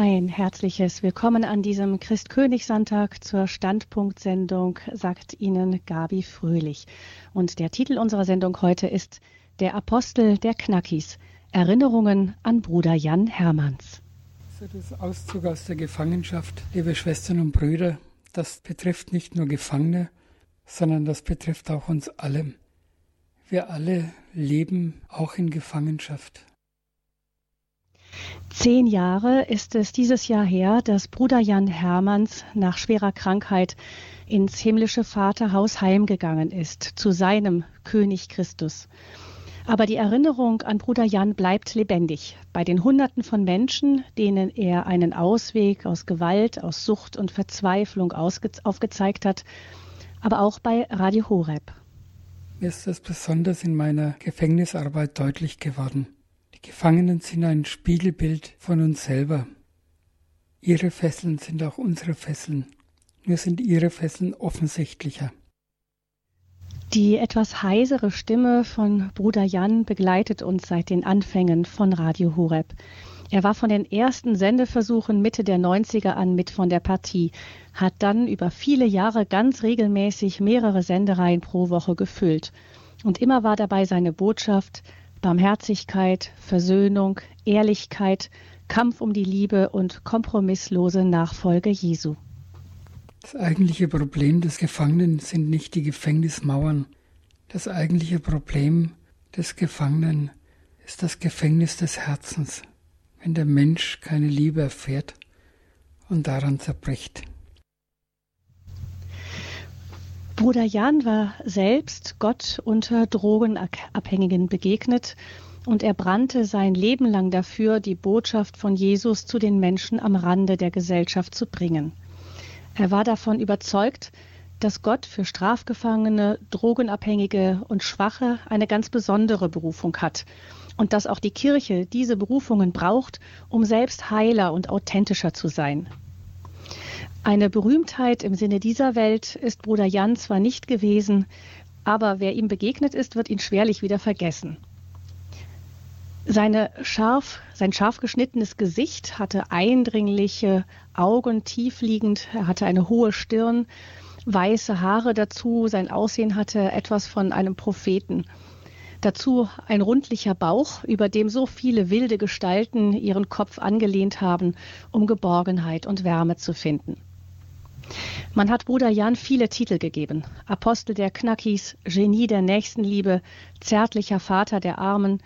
Ein herzliches Willkommen an diesem Christkönigssonntag zur Standpunktsendung, sagt Ihnen Gabi Fröhlich. Und der Titel unserer Sendung heute ist Der Apostel der Knackis. Erinnerungen an Bruder Jan Hermanns. Das Auszug aus der Gefangenschaft, liebe Schwestern und Brüder, das betrifft nicht nur Gefangene, sondern das betrifft auch uns alle. Wir alle leben auch in Gefangenschaft. Zehn Jahre ist es dieses Jahr her, dass Bruder Jan Hermanns nach schwerer Krankheit ins himmlische Vaterhaus heimgegangen ist, zu seinem König Christus. Aber die Erinnerung an Bruder Jan bleibt lebendig bei den Hunderten von Menschen, denen er einen Ausweg aus Gewalt, aus Sucht und Verzweiflung aufgezeigt hat, aber auch bei Radio Horeb. Mir ist das besonders in meiner Gefängnisarbeit deutlich geworden. Die Gefangenen sind ein Spiegelbild von uns selber. Ihre Fesseln sind auch unsere Fesseln, nur sind ihre Fesseln offensichtlicher. Die etwas heisere Stimme von Bruder Jan begleitet uns seit den Anfängen von Radio Horeb. Er war von den ersten Sendeversuchen Mitte der 90er an mit von der Partie, hat dann über viele Jahre ganz regelmäßig mehrere Sendereien pro Woche gefüllt. Und immer war dabei seine Botschaft, Barmherzigkeit, Versöhnung, Ehrlichkeit, Kampf um die Liebe und kompromisslose Nachfolge Jesu. Das eigentliche Problem des Gefangenen sind nicht die Gefängnismauern. Das eigentliche Problem des Gefangenen ist das Gefängnis des Herzens, wenn der Mensch keine Liebe erfährt und daran zerbricht. Bruder Jan war selbst Gott unter Drogenabhängigen begegnet und er brannte sein Leben lang dafür, die Botschaft von Jesus zu den Menschen am Rande der Gesellschaft zu bringen. Er war davon überzeugt, dass Gott für Strafgefangene, Drogenabhängige und Schwache eine ganz besondere Berufung hat und dass auch die Kirche diese Berufungen braucht, um selbst heiler und authentischer zu sein. Eine Berühmtheit im Sinne dieser Welt ist Bruder Jan zwar nicht gewesen, aber wer ihm begegnet ist, wird ihn schwerlich wieder vergessen. Seine scharf, sein scharf geschnittenes Gesicht hatte eindringliche Augen, tiefliegend, er hatte eine hohe Stirn, weiße Haare dazu, sein Aussehen hatte etwas von einem Propheten. Dazu ein rundlicher Bauch, über dem so viele wilde Gestalten ihren Kopf angelehnt haben, um Geborgenheit und Wärme zu finden. Man hat Bruder Jan viele Titel gegeben. Apostel der Knackis, Genie der Nächstenliebe, zärtlicher Vater der Armen.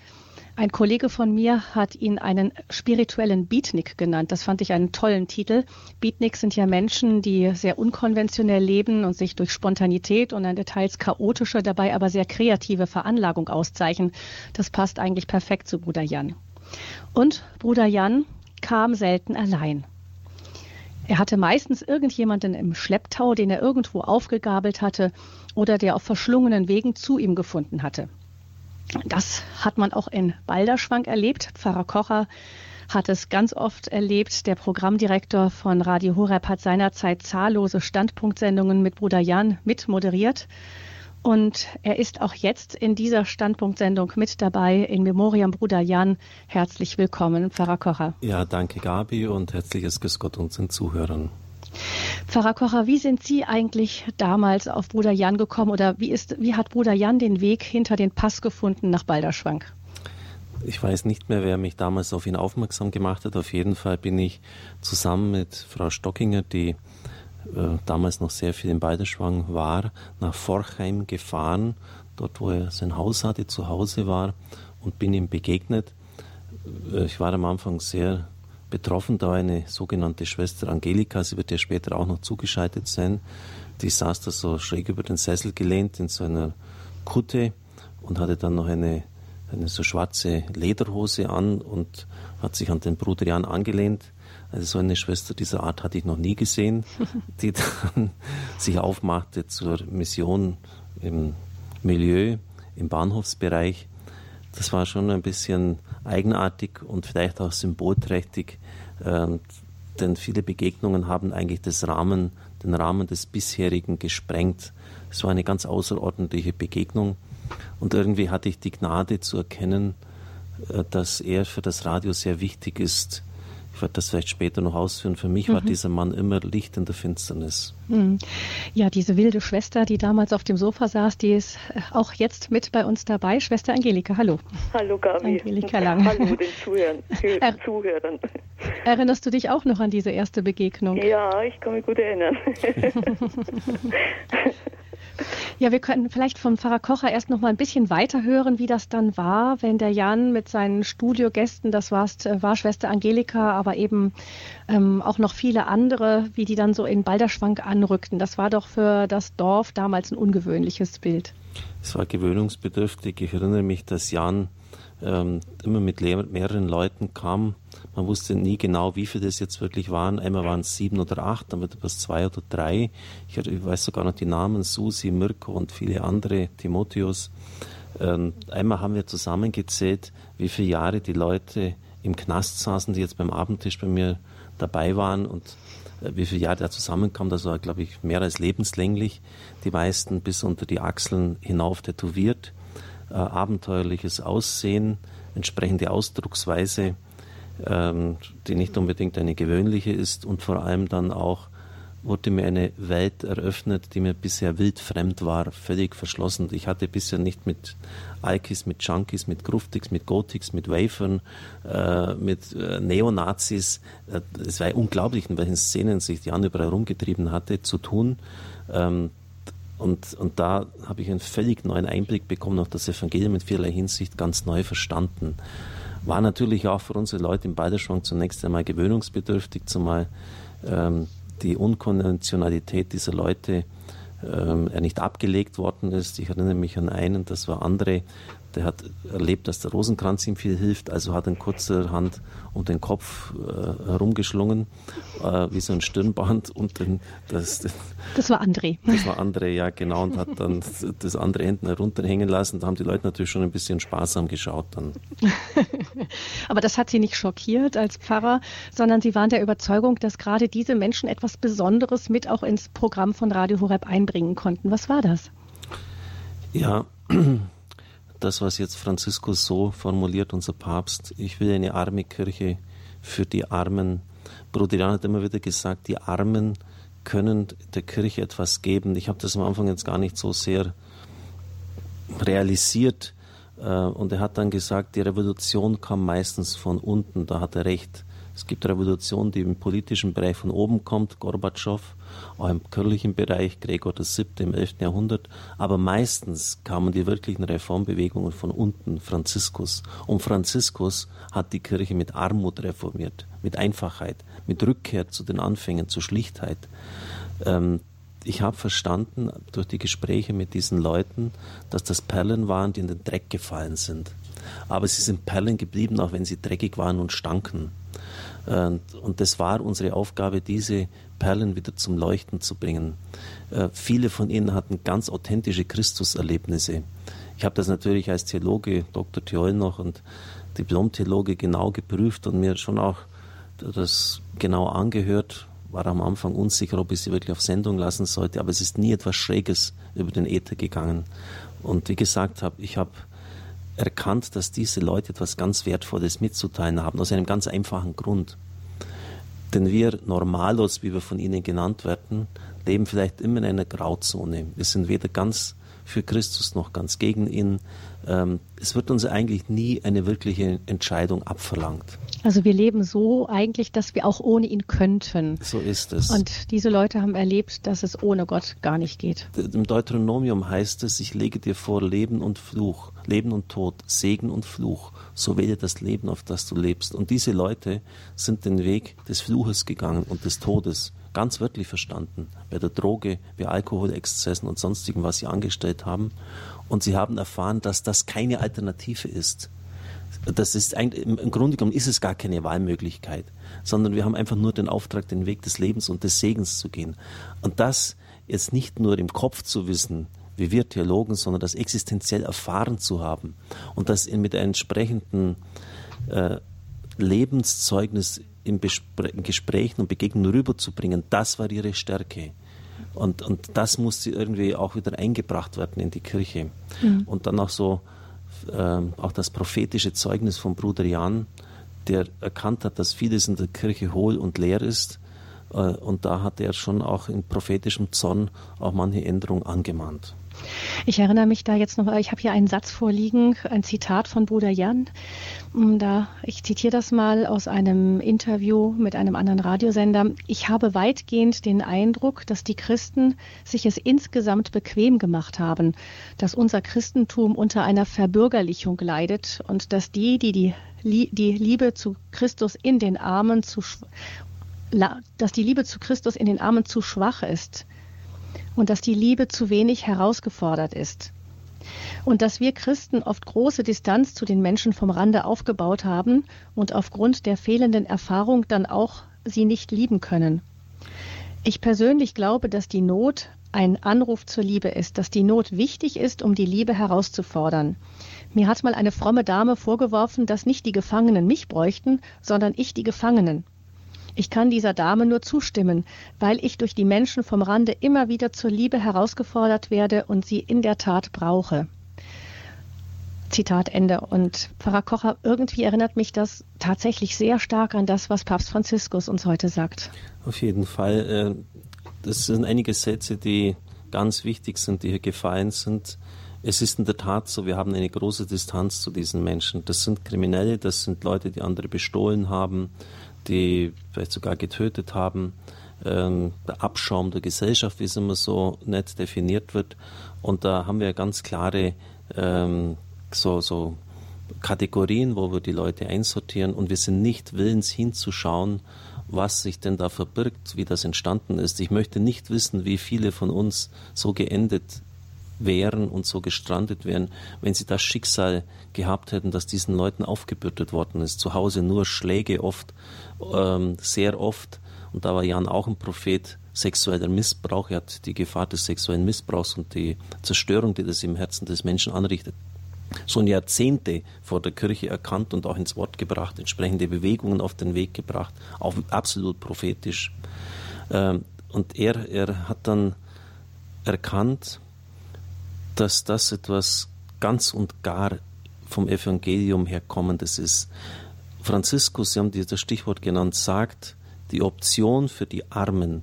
Ein Kollege von mir hat ihn einen spirituellen Beatnik genannt. Das fand ich einen tollen Titel. Beatniks sind ja Menschen, die sehr unkonventionell leben und sich durch Spontanität und eine teils chaotische, dabei aber sehr kreative Veranlagung auszeichnen. Das passt eigentlich perfekt zu Bruder Jan. Und Bruder Jan kam selten allein. Er hatte meistens irgendjemanden im Schlepptau, den er irgendwo aufgegabelt hatte oder der auf verschlungenen Wegen zu ihm gefunden hatte. Das hat man auch in Balderschwank erlebt. Pfarrer Kocher hat es ganz oft erlebt. Der Programmdirektor von Radio Horeb hat seinerzeit zahllose Standpunktsendungen mit Bruder Jan mit moderiert. Und er ist auch jetzt in dieser Standpunktsendung mit dabei in Memoriam Bruder Jan. Herzlich willkommen, Pfarrer Kocher. Ja, danke Gabi und herzliches Grüß Gott unseren Zuhörern. Pfarrer Kocher, wie sind Sie eigentlich damals auf Bruder Jan gekommen oder wie, ist, wie hat Bruder Jan den Weg hinter den Pass gefunden nach Balderschwank? Ich weiß nicht mehr, wer mich damals auf ihn aufmerksam gemacht hat. Auf jeden Fall bin ich zusammen mit Frau Stockinger, die äh, damals noch sehr viel in Balderschwang war, nach Forchheim gefahren, dort wo er sein Haus hatte, zu Hause war und bin ihm begegnet. Äh, ich war am Anfang sehr betroffen, da eine sogenannte Schwester Angelika, sie wird ja später auch noch zugeschaltet sein, die saß da so schräg über den Sessel gelehnt in so einer Kutte und hatte dann noch eine, eine so schwarze Lederhose an und hat sich an den Bruder Jan angelehnt also so eine Schwester dieser Art hatte ich noch nie gesehen, die dann sich aufmachte zur Mission im Milieu, im Bahnhofsbereich. Das war schon ein bisschen eigenartig und vielleicht auch symbolträchtig, denn viele Begegnungen haben eigentlich das Rahmen, den Rahmen des bisherigen gesprengt. Es war eine ganz außerordentliche Begegnung und irgendwie hatte ich die Gnade zu erkennen, äh, dass er für das Radio sehr wichtig ist werde das vielleicht später noch ausführen, für mich mhm. war dieser Mann immer Licht in der Finsternis. Mhm. Ja, diese wilde Schwester, die damals auf dem Sofa saß, die ist äh, auch jetzt mit bei uns dabei. Schwester Angelika, hallo. Hallo Gabi. Angelika Lang. Hallo den Zuhörern. Er Zuhörern. Erinnerst du dich auch noch an diese erste Begegnung? Ja, ich kann mich gut erinnern. Ja, wir könnten vielleicht vom Pfarrer Kocher erst noch mal ein bisschen weiter hören, wie das dann war, wenn der Jan mit seinen Studiogästen, das warst, äh, war Schwester Angelika, aber eben ähm, auch noch viele andere, wie die dann so in Balderschwang anrückten. Das war doch für das Dorf damals ein ungewöhnliches Bild. Es war gewöhnungsbedürftig. Ich erinnere mich, dass Jan ähm, immer mit mehreren Leuten kam. Man wusste nie genau, wie viele das jetzt wirklich waren. Einmal waren es sieben oder acht, dann wird es zwei oder drei. Ich, ich, weiß sogar noch die Namen, Susi, Mirko und viele andere, Timotheus. Ähm, einmal haben wir zusammengezählt, wie viele Jahre die Leute im Knast saßen, die jetzt beim Abendtisch bei mir dabei waren und äh, wie viele Jahre da zusammenkamen. Das war, glaube ich, mehr als lebenslänglich. Die meisten bis unter die Achseln hinauf tätowiert äh, abenteuerliches Aussehen, entsprechende Ausdrucksweise, ähm, die nicht unbedingt eine gewöhnliche ist und vor allem dann auch wurde mir eine Welt eröffnet, die mir bisher wildfremd war, völlig verschlossen. Ich hatte bisher nicht mit Alkis, mit Junkies, mit Gruftigs, mit Gothics, mit Wafern, äh, mit äh, Neonazis, äh, es war unglaublich, in welchen Szenen sich Jan überall rumgetrieben hatte, zu tun. Ähm, und, und da habe ich einen völlig neuen Einblick bekommen, auch das Evangelium in vielerlei Hinsicht ganz neu verstanden. War natürlich auch für unsere Leute im Balderschwang zunächst einmal gewöhnungsbedürftig, zumal ähm, die Unkonventionalität dieser Leute ähm, nicht abgelegt worden ist. Ich erinnere mich an einen, das war André, der hat erlebt, dass der Rosenkranz ihm viel hilft, also hat ihn kurzerhand um den Kopf äh, herumgeschlungen, äh, wie so ein Stirnband und den, das, das war André. Das war André, ja genau, und hat dann das andere hinten herunterhängen lassen. Da haben die Leute natürlich schon ein bisschen sparsam geschaut dann. Aber das hat sie nicht schockiert als Pfarrer, sondern sie waren der Überzeugung, dass gerade diese Menschen etwas Besonderes mit auch ins Programm von Radio Horeb einbringen konnten. Was war das? Ja, das, was jetzt Franziskus so formuliert, unser Papst, ich will eine arme Kirche für die Armen. Bruder Jan hat immer wieder gesagt, die Armen können der Kirche etwas geben. Ich habe das am Anfang jetzt gar nicht so sehr realisiert. Äh, und er hat dann gesagt, die Revolution kam meistens von unten, da hat er recht. Es gibt Revolutionen, die im politischen Bereich von oben kommt, Gorbatschow, auch im kirchlichen Bereich, Gregor VII. im 11. Jahrhundert. Aber meistens kamen die wirklichen Reformbewegungen von unten, Franziskus. Und Franziskus hat die Kirche mit Armut reformiert, mit Einfachheit, mit Rückkehr zu den Anfängen, zur Schlichtheit. Ähm, ich habe verstanden durch die Gespräche mit diesen Leuten, dass das Perlen waren, die in den Dreck gefallen sind. Aber sie sind Perlen geblieben, auch wenn sie dreckig waren und stanken. Und, und das war unsere Aufgabe, diese Perlen wieder zum Leuchten zu bringen. Äh, viele von ihnen hatten ganz authentische Christuserlebnisse. Ich habe das natürlich als Theologe, Dr. Theol noch und Diplom-Theologe genau geprüft und mir schon auch das genau angehört. War am Anfang unsicher, ob ich sie wirklich auf Sendung lassen sollte, aber es ist nie etwas Schräges über den Äther gegangen. Und wie gesagt habe, ich habe erkannt, dass diese Leute etwas ganz Wertvolles mitzuteilen haben, aus einem ganz einfachen Grund. Denn wir Normalos, wie wir von ihnen genannt werden, leben vielleicht immer in einer Grauzone. Wir sind weder ganz für Christus noch ganz gegen ihn. Ähm, es wird uns eigentlich nie eine wirkliche Entscheidung abverlangt. Also wir leben so eigentlich, dass wir auch ohne ihn könnten. So ist es. Und diese Leute haben erlebt, dass es ohne Gott gar nicht geht. Im Deuteronomium heißt es, ich lege dir vor Leben und Fluch, Leben und Tod, Segen und Fluch. So wähle das Leben, auf das du lebst. Und diese Leute sind den Weg des Fluches gegangen und des Todes ganz wörtlich verstanden, bei der Droge, bei Alkoholexzessen und sonstigem, was sie angestellt haben. Und sie haben erfahren, dass das keine Alternative ist. Das ist eigentlich, im Grunde genommen ist es gar keine Wahlmöglichkeit, sondern wir haben einfach nur den Auftrag, den Weg des Lebens und des Segens zu gehen. Und das jetzt nicht nur im Kopf zu wissen, wie wir Theologen, sondern das existenziell erfahren zu haben und das mit einem entsprechenden äh, Lebenszeugnis in, in Gesprächen und Begegnungen rüberzubringen, das war ihre Stärke. Und, und das musste irgendwie auch wieder eingebracht werden in die Kirche. Mhm. Und dann auch so, äh, auch das prophetische Zeugnis von Bruder Jan, der erkannt hat, dass vieles in der Kirche hohl und leer ist. Äh, und da hat er schon auch in prophetischem Zorn auch manche Änderungen angemahnt. Ich erinnere mich da jetzt noch, ich habe hier einen Satz vorliegen, ein Zitat von Bruder Jan. Mm, da, ich zitiere das mal aus einem Interview mit einem anderen Radiosender. Ich habe weitgehend den Eindruck, dass die Christen sich es insgesamt bequem gemacht haben, dass unser Christentum unter einer Verbürgerlichung leidet und dass die, die die, die Liebe zu Christus in den Armen zu dass die Liebe zu Christus in den Armen zu schwach ist und dass die Liebe zu wenig herausgefordert ist. Und dass wir Christen oft große Distanz zu den Menschen vom Rande aufgebaut haben und aufgrund der fehlenden Erfahrung dann auch sie nicht lieben können. Ich persönlich glaube, dass die Not ein Anruf zur Liebe ist, dass die Not wichtig ist, um die Liebe herauszufordern. Mir hat mal eine fromme Dame vorgeworfen, dass nicht die Gefangenen mich bräuchten, sondern ich die Gefangenen. Ich kann dieser Dame nur zustimmen, weil ich durch die Menschen vom Rande immer wieder zur Liebe herausgefordert werde und sie in der Tat brauche. Zitat Ende. Und Pfarrer Kocher, irgendwie erinnert mich das tatsächlich sehr stark an das, was Papst Franziskus uns heute sagt. Auf jeden Fall. Äh, das sind einige Sätze, die ganz wichtig sind, die hier gefallen sind. Es ist in der Tat so, wir haben eine große Distanz zu diesen Menschen. Das sind Kriminelle, das sind Leute, die andere bestohlen haben, die vielleicht sogar getötet haben. Ähm, der Abschaum der Gesellschaft, wie es immer so nett definiert wird. Und da haben wir ganz klare ähm, so, so Kategorien, wo wir die Leute einsortieren und wir sind nicht willens hinzuschauen, was sich denn da verbirgt, wie das entstanden ist. Ich möchte nicht wissen, wie viele von uns so geendet wären und so gestrandet wären, wenn sie das Schicksal gehabt hätten, dass diesen Leuten aufgebürdet worden ist. Zu Hause nur Schläge oft, ähm, sehr oft. Und da war Jan auch ein Prophet, sexueller Missbrauch. Er hat die Gefahr des sexuellen Missbrauchs und die Zerstörung, die das im Herzen des Menschen anrichtet, schon Jahrzehnte vor der Kirche erkannt und auch ins Wort gebracht, entsprechende Bewegungen auf den Weg gebracht, auch absolut prophetisch. Ähm, und er, er hat dann erkannt, dass das etwas ganz und gar vom Evangelium herkommendes ist. Franziskus, Sie haben das Stichwort genannt, sagt, die Option für die Armen,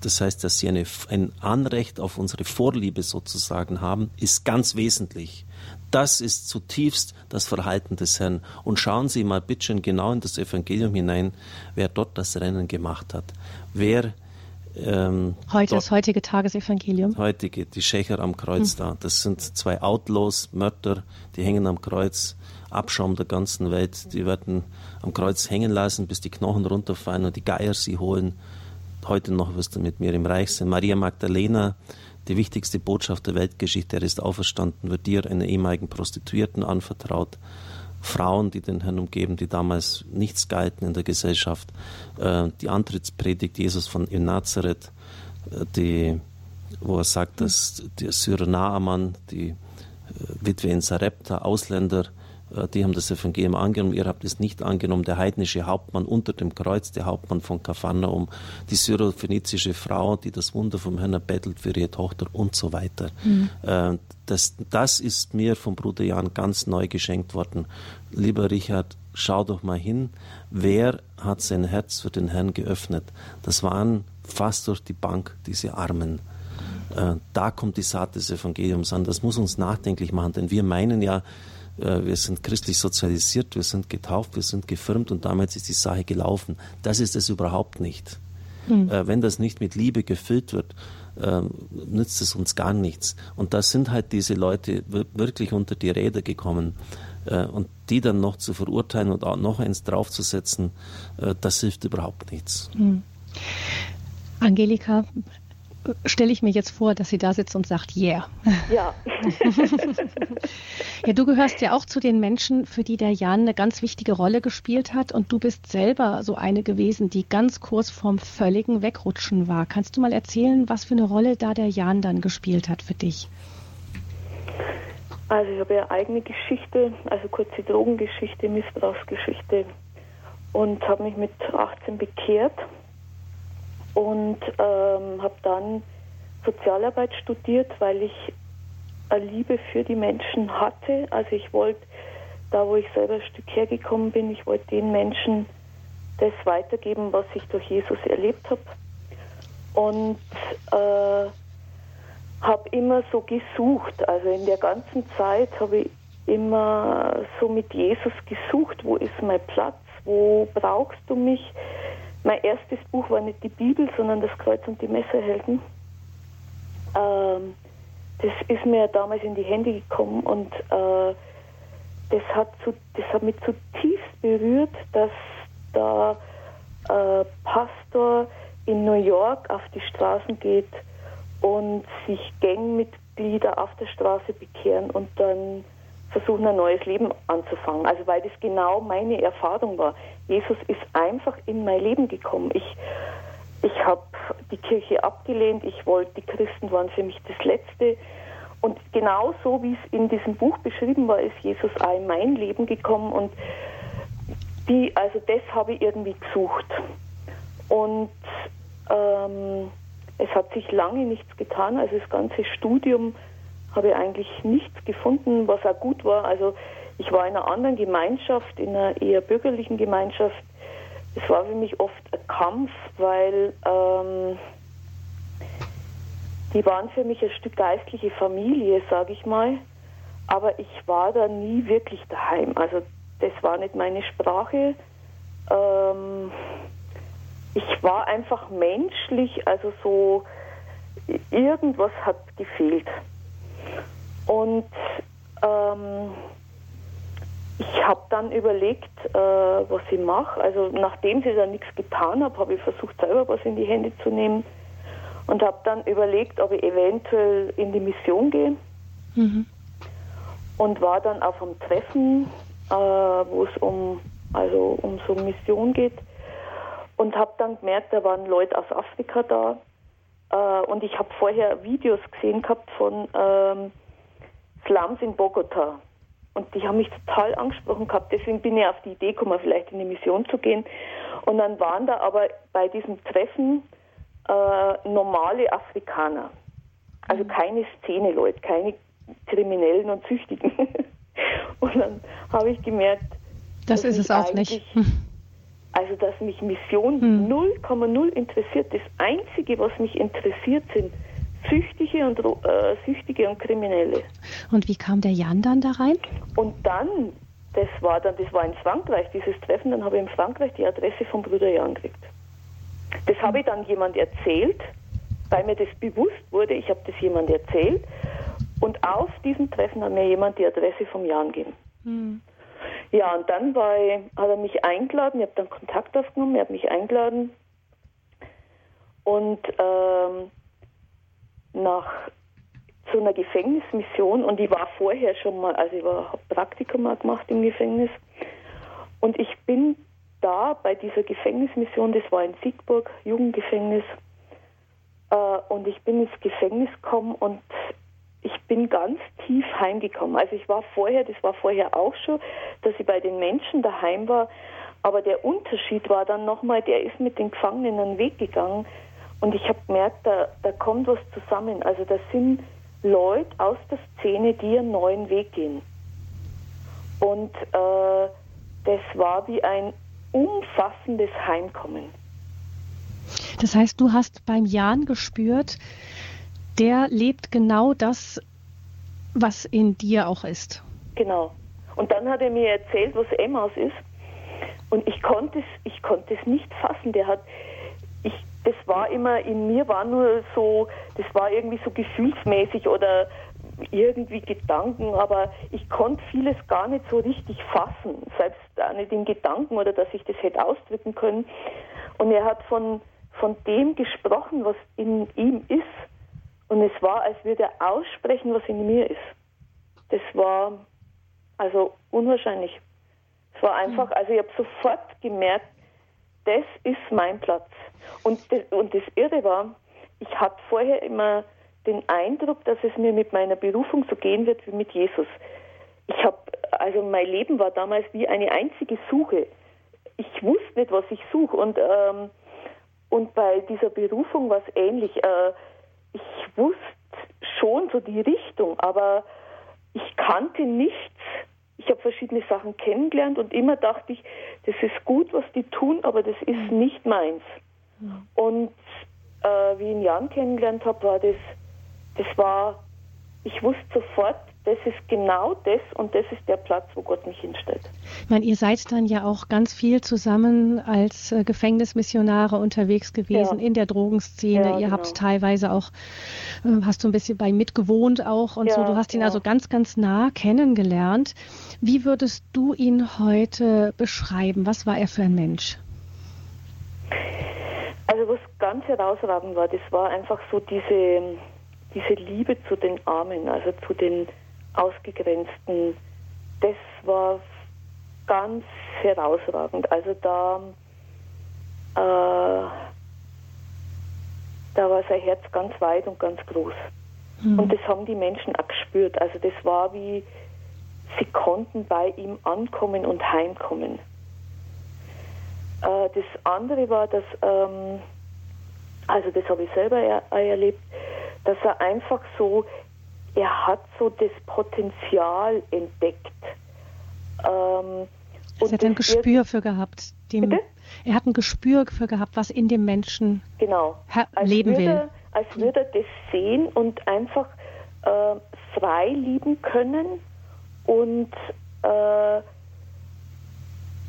das heißt, dass sie eine, ein Anrecht auf unsere Vorliebe sozusagen haben, ist ganz wesentlich. Das ist zutiefst das Verhalten des Herrn. Und schauen Sie mal bitte genau in das Evangelium hinein, wer dort das Rennen gemacht hat. Wer ähm, Heute, das heutige Tagesevangelium. Heutige, die Schächer am Kreuz hm. da. Das sind zwei Outlaws, Mörder, die hängen am Kreuz. Abschaum der ganzen Welt. Die werden am Kreuz hängen lassen, bis die Knochen runterfallen und die Geier sie holen. Heute noch wirst du mit mir im Reich sein. Maria Magdalena, die wichtigste Botschaft der Weltgeschichte, er ist auferstanden, wird dir, einer ehemaligen Prostituierten, anvertraut. Frauen, die den Herrn umgeben, die damals nichts galten in der Gesellschaft. Äh, die Antrittspredigt Jesus von in Nazareth, äh, die, wo er sagt, dass der Syrer Naaman, die äh, Witwe in Sarepta, Ausländer, die haben das Evangelium angenommen, ihr habt es nicht angenommen. Der heidnische Hauptmann unter dem Kreuz, der Hauptmann von Kapharnaum, die syrophönizische Frau, die das Wunder vom Herrn erbettelt für ihre Tochter und so weiter. Mhm. Das, das ist mir vom Bruder Jan ganz neu geschenkt worden. Lieber Richard, schau doch mal hin, wer hat sein Herz für den Herrn geöffnet? Das waren fast durch die Bank diese Armen. Äh, da kommt die Saat des Evangeliums an. Das muss uns nachdenklich machen, denn wir meinen ja, äh, wir sind christlich sozialisiert, wir sind getauft, wir sind gefirmt und damit ist die Sache gelaufen. Das ist es überhaupt nicht. Mhm. Wenn das nicht mit Liebe gefüllt wird, ähm, nützt es uns gar nichts. Und da sind halt diese Leute wirklich unter die Räder gekommen. Äh, und die dann noch zu verurteilen und auch noch eins draufzusetzen, das hilft überhaupt nichts. Mhm. Angelika, stelle ich mir jetzt vor, dass sie da sitzt und sagt, yeah. Ja. ja, du gehörst ja auch zu den Menschen, für die der Jan eine ganz wichtige Rolle gespielt hat und du bist selber so eine gewesen, die ganz kurz vorm völligen Wegrutschen war. Kannst du mal erzählen, was für eine Rolle da der Jan dann gespielt hat für dich? Also ich habe ja eigene Geschichte, also kurze Drogengeschichte, Missbrauchsgeschichte und habe mich mit 18 bekehrt und ähm, habe dann Sozialarbeit studiert, weil ich eine Liebe für die Menschen hatte. Also ich wollte da wo ich selber ein Stück hergekommen bin. Ich wollte den Menschen das weitergeben, was ich durch Jesus erlebt habe. Und äh, habe immer so gesucht. Also in der ganzen Zeit habe ich immer so mit Jesus gesucht, wo ist mein Platz, wo brauchst du mich. Mein erstes Buch war nicht die Bibel, sondern das Kreuz und die Messerhelden. Ähm, das ist mir damals in die Hände gekommen und äh, das, hat zu, das hat mich zutiefst berührt, dass da äh, Pastor in New York auf die Straßen geht und sich Gangmitglieder auf der Straße bekehren und dann versuchen, ein neues Leben anzufangen. Also weil das genau meine Erfahrung war. Jesus ist einfach in mein Leben gekommen. Ich, ich habe die Kirche abgelehnt, ich wollte, die Christen waren für mich das Letzte. Und genau so, wie es in diesem Buch beschrieben war, ist Jesus auch in mein Leben gekommen und die, also das habe ich irgendwie gesucht. Und ähm, es hat sich lange nichts getan. Also das ganze Studium habe ich eigentlich nichts gefunden, was auch gut war. Also ich war in einer anderen Gemeinschaft, in einer eher bürgerlichen Gemeinschaft. Es war für mich oft ein Kampf, weil ähm, die waren für mich ein Stück geistliche Familie, sage ich mal. Aber ich war da nie wirklich daheim. Also das war nicht meine Sprache. Ähm, ich war einfach menschlich, also so irgendwas hat gefehlt. Und ähm, ich habe dann überlegt, äh, was ich mache. Also nachdem sie dann nichts getan habe, habe ich versucht, selber was in die Hände zu nehmen und habe dann überlegt, ob ich eventuell in die Mission gehe. Mhm. Und war dann auf einem Treffen, äh, wo es um, also um so Mission geht und habe dann gemerkt, da waren Leute aus Afrika da äh, und ich habe vorher Videos gesehen gehabt von ähm, Slums in Bogota und die haben mich total angesprochen gehabt. Deswegen bin ich auf die Idee gekommen, vielleicht in die Mission zu gehen. Und dann waren da aber bei diesem Treffen äh, normale Afrikaner, also keine Szene-Leute, keine Kriminellen und Süchtigen. und dann habe ich gemerkt, das ist es auch nicht. Also, dass mich Mission 0,0 hm. interessiert. Das Einzige, was mich interessiert, sind Süchtige und, äh, Süchtige und Kriminelle. Und wie kam der Jan dann da rein? Und dann, das war dann, das war in Frankreich, dieses Treffen, dann habe ich in Frankreich die Adresse vom Bruder Jan gekriegt. Das habe ich dann jemand erzählt, weil mir das bewusst wurde, ich habe das jemand erzählt. Und auf diesem Treffen hat mir jemand die Adresse vom Jan gegeben. Hm. Ja, und dann ich, hat er mich eingeladen, ich habe dann Kontakt aufgenommen, er hat mich eingeladen. Und ähm, nach zu einer Gefängnismission und ich war vorher schon mal, also ich war Praktikum mal gemacht im Gefängnis. Und ich bin da bei dieser Gefängnismission, das war in Siegburg, Jugendgefängnis, äh, und ich bin ins Gefängnis gekommen und ich bin ganz tief heimgekommen. Also ich war vorher, das war vorher auch schon, dass ich bei den Menschen daheim war. Aber der Unterschied war dann nochmal, der ist mit den Gefangenen einen Weg gegangen. Und ich habe gemerkt, da, da kommt was zusammen. Also das sind Leute aus der Szene, die einen neuen Weg gehen. Und äh, das war wie ein umfassendes Heimkommen. Das heißt, du hast beim Jan gespürt, der lebt genau das, was in dir auch ist. Genau. Und dann hat er mir erzählt, was Emmaus ist. Und ich konnte es, ich konnte es nicht fassen. Der hat, ich, das war immer in mir war nur so, das war irgendwie so gefühlsmäßig oder irgendwie Gedanken, aber ich konnte vieles gar nicht so richtig fassen, selbst auch nicht in Gedanken oder dass ich das hätte ausdrücken können. Und er hat von, von dem gesprochen, was in ihm ist, und es war, als würde er aussprechen, was in mir ist. Das war also unwahrscheinlich. Es war einfach, mhm. also ich habe sofort gemerkt, das ist mein Platz. Und das, und das Irre war, ich hatte vorher immer den Eindruck, dass es mir mit meiner Berufung so gehen wird wie mit Jesus. Ich habe, also mein Leben war damals wie eine einzige Suche. Ich wusste nicht, was ich suche. Und, ähm, und bei dieser Berufung war es ähnlich. Äh, ich wusste schon so die Richtung, aber ich kannte nichts ich habe verschiedene Sachen kennengelernt und immer dachte ich, das ist gut, was die tun, aber das ist mhm. nicht meins. Mhm. Und äh, wie ich ihn Jan kennengelernt habe, war das, das war, ich wusste sofort, das ist genau das und das ist der Platz, wo Gott mich hinstellt. Ich meine, ihr seid dann ja auch ganz viel zusammen als äh, Gefängnismissionare unterwegs gewesen ja. in der Drogenszene. Ja, ihr genau. habt teilweise auch, äh, hast du ein bisschen bei mitgewohnt auch und ja, so. Du hast ihn also ganz, ganz nah kennengelernt. Wie würdest du ihn heute beschreiben? Was war er für ein Mensch? Also was ganz herausragend war, das war einfach so diese, diese Liebe zu den Armen, also zu den Ausgegrenzten. Das war ganz herausragend. Also da, äh, da war sein Herz ganz weit und ganz groß. Mhm. Und das haben die Menschen auch gespürt. Also das war wie, sie konnten bei ihm ankommen und heimkommen. Äh, das andere war, dass, ähm, also das habe ich selber er, erlebt, dass er einfach so, er hat so das Potenzial entdeckt. Ähm, er hat ein Gespür für gehabt. Dem, er hat ein Gespür für gehabt, was in dem Menschen genau. leben würde, will. Als würde er das sehen und einfach äh, frei lieben können und, äh,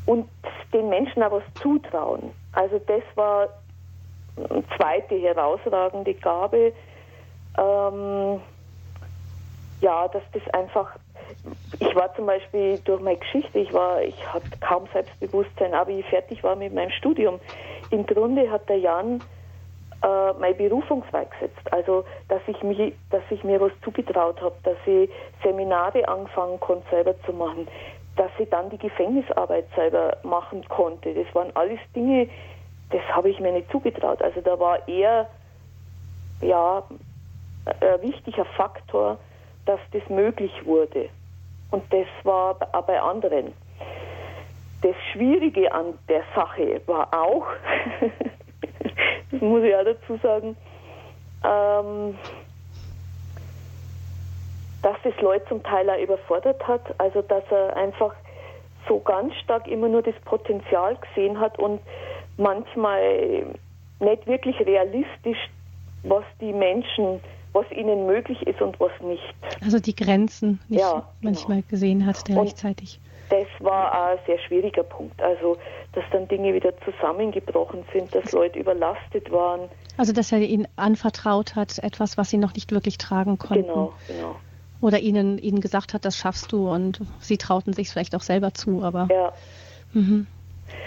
und den Menschen auch was zutrauen. Also das war eine zweite herausragende Gabe. Ähm, ja, dass das einfach, ich war zum Beispiel durch meine Geschichte, ich war, ich hatte kaum Selbstbewusstsein, aber ich fertig war mit meinem Studium. Im Grunde hat der Jan äh, meine Berufungswahl gesetzt. Also, dass ich, mich, dass ich mir was zugetraut habe, dass ich Seminare anfangen konnte, selber zu machen, dass ich dann die Gefängnisarbeit selber machen konnte. Das waren alles Dinge, das habe ich mir nicht zugetraut. Also da war eher ja, ein wichtiger Faktor, dass das möglich wurde. Und das war auch bei anderen. Das Schwierige an der Sache war auch, das muss ich auch dazu sagen, ähm, dass das Leute zum Teil auch überfordert hat. Also dass er einfach so ganz stark immer nur das Potenzial gesehen hat und manchmal nicht wirklich realistisch, was die Menschen was ihnen möglich ist und was nicht. Also die Grenzen nicht ja, manchmal genau. gesehen hat gleichzeitig. Das war ein sehr schwieriger Punkt. Also, dass dann Dinge wieder zusammengebrochen sind, dass Leute überlastet waren. Also, dass er ihnen anvertraut hat, etwas, was sie noch nicht wirklich tragen konnten. Genau, genau. Oder ihnen, ihnen gesagt hat, das schaffst du und sie trauten sich vielleicht auch selber zu, aber. Ja. Mhm.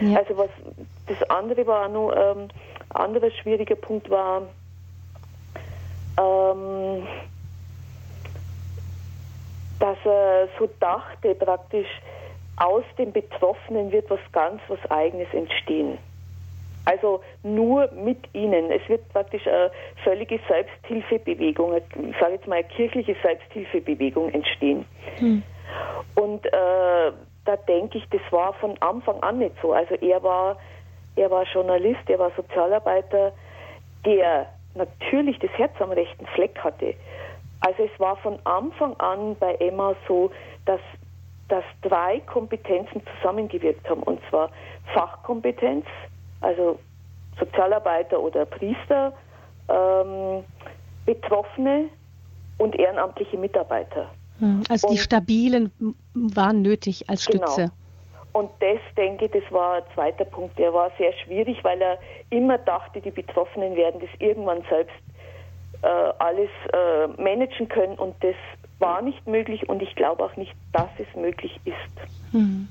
ja. Also, was das andere war, nur ähm, anderer schwieriger Punkt war, ähm, dass er so dachte, praktisch aus dem Betroffenen wird was ganz was Eigenes entstehen. Also nur mit ihnen. Es wird praktisch eine völlige Selbsthilfebewegung, ich sage jetzt mal eine kirchliche Selbsthilfebewegung entstehen. Hm. Und äh, da denke ich, das war von Anfang an nicht so. Also er war, er war Journalist, er war Sozialarbeiter, der natürlich das Herz am rechten Fleck hatte. Also es war von Anfang an bei Emma so, dass, dass drei Kompetenzen zusammengewirkt haben. Und zwar Fachkompetenz, also Sozialarbeiter oder Priester, ähm, Betroffene und ehrenamtliche Mitarbeiter. Hm, also und, die Stabilen waren nötig als genau. Stütze. Genau. Und das, denke ich, das war ein zweiter Punkt. Der war sehr schwierig, weil er immer dachte, die Betroffenen werden das irgendwann selbst äh, alles äh, managen können. Und das war nicht möglich und ich glaube auch nicht, dass es möglich ist. Mhm.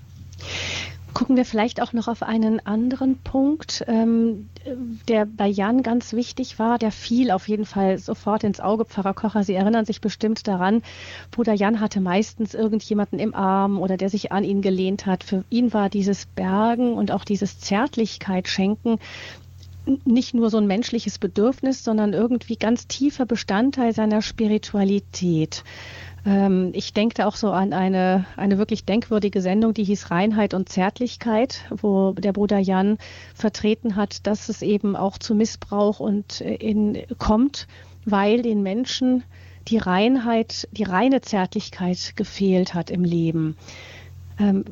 Gucken wir vielleicht auch noch auf einen anderen Punkt, ähm, der bei Jan ganz wichtig war. Der fiel auf jeden Fall sofort ins Auge. Pfarrer Kocher, Sie erinnern sich bestimmt daran. Bruder Jan hatte meistens irgendjemanden im Arm oder der sich an ihn gelehnt hat. Für ihn war dieses Bergen und auch dieses Zärtlichkeit schenken nicht nur so ein menschliches Bedürfnis, sondern irgendwie ganz tiefer Bestandteil seiner Spiritualität. Ähm, ich denke auch so an eine, eine wirklich denkwürdige Sendung, die hieß Reinheit und Zärtlichkeit, wo der Bruder Jan vertreten hat, dass es eben auch zu Missbrauch und äh, in, kommt, weil den Menschen die Reinheit, die reine Zärtlichkeit gefehlt hat im Leben. Ähm,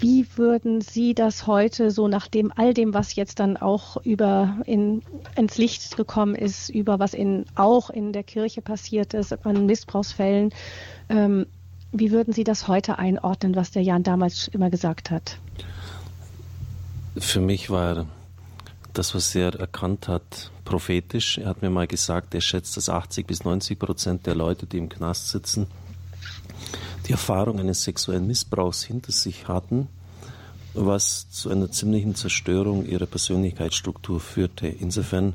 wie würden Sie das heute so nach dem all dem, was jetzt dann auch über in, ins Licht gekommen ist, über was in, auch in der Kirche passiert ist, an Missbrauchsfällen, ähm, wie würden Sie das heute einordnen, was der Jan damals immer gesagt hat? Für mich war das, was er erkannt hat, prophetisch. Er hat mir mal gesagt, er schätzt, dass 80 bis 90 Prozent der Leute, die im Knast sitzen, die Erfahrung eines sexuellen Missbrauchs hinter sich hatten, was zu einer ziemlichen Zerstörung ihrer Persönlichkeitsstruktur führte. Insofern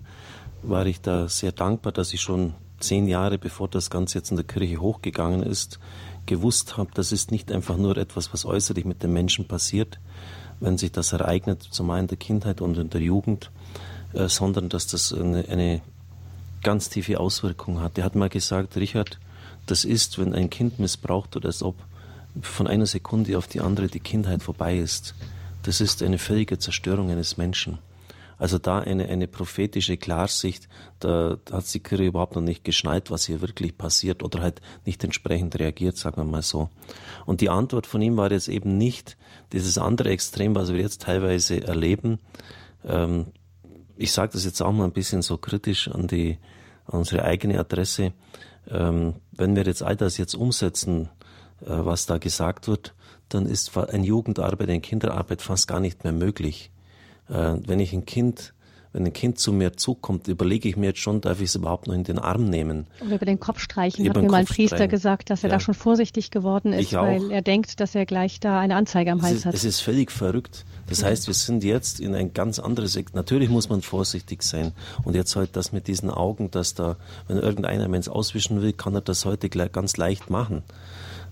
war ich da sehr dankbar, dass ich schon zehn Jahre bevor das Ganze jetzt in der Kirche hochgegangen ist, gewusst habe, das ist nicht einfach nur etwas, was äußerlich mit den Menschen passiert, wenn sich das ereignet, zumal in der Kindheit und in der Jugend, äh, sondern dass das eine, eine ganz tiefe Auswirkung hat. Er hat mal gesagt, Richard, das ist, wenn ein Kind missbraucht wird, als ob von einer Sekunde auf die andere die Kindheit vorbei ist. Das ist eine völlige Zerstörung eines Menschen. Also da eine, eine prophetische Klarsicht, da, hat die Kirche überhaupt noch nicht geschnallt, was hier wirklich passiert oder halt nicht entsprechend reagiert, sagen wir mal so. Und die Antwort von ihm war jetzt eben nicht dieses andere Extrem, was wir jetzt teilweise erleben. Ähm, ich sage das jetzt auch mal ein bisschen so kritisch an die an unsere eigene Adresse. Ähm, wenn wir jetzt all das jetzt umsetzen, äh, was da gesagt wird, dann ist ein Jugendarbeit, eine Kinderarbeit fast gar nicht mehr möglich. Äh, wenn ich ein Kind wenn ein Kind zu mir zukommt, überlege ich mir jetzt schon, darf ich es überhaupt noch in den Arm nehmen? Oder über den Kopf streichen, über hat mir mein Priester gesagt, dass er ja. da schon vorsichtig geworden ist, weil er denkt, dass er gleich da eine Anzeige am Hals ist, hat. Es ist völlig verrückt. Das ja. heißt, wir sind jetzt in ein ganz anderes, natürlich muss man vorsichtig sein. Und jetzt halt das mit diesen Augen, dass da, wenn irgendeiner Mensch auswischen will, kann er das heute ganz leicht machen.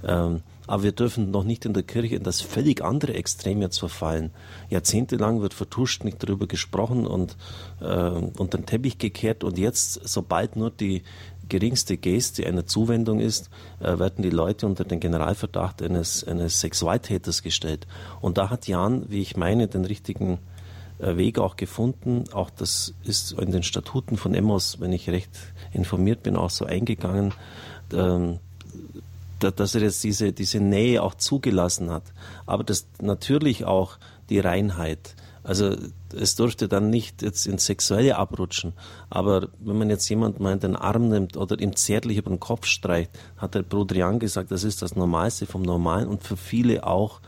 Ähm, aber wir dürfen noch nicht in der Kirche in das völlig andere Extrem jetzt verfallen. Jahrzehntelang wird vertuscht, nicht darüber gesprochen und äh, unter den Teppich gekehrt und jetzt, sobald nur die geringste Geste einer Zuwendung ist, äh, werden die Leute unter den Generalverdacht eines, eines Sexualtäters gestellt. Und da hat Jan, wie ich meine, den richtigen äh, Weg auch gefunden. Auch das ist in den Statuten von Emmos, wenn ich recht informiert bin, auch so eingegangen. Ähm, dass er jetzt diese, diese Nähe auch zugelassen hat. Aber das natürlich auch die Reinheit. Also es durfte dann nicht jetzt ins Sexuelle abrutschen. Aber wenn man jetzt jemanden mal in den Arm nimmt oder ihm zärtlich über den Kopf streicht, hat der Bruder Jan gesagt, das ist das Normalste vom Normalen und für viele auch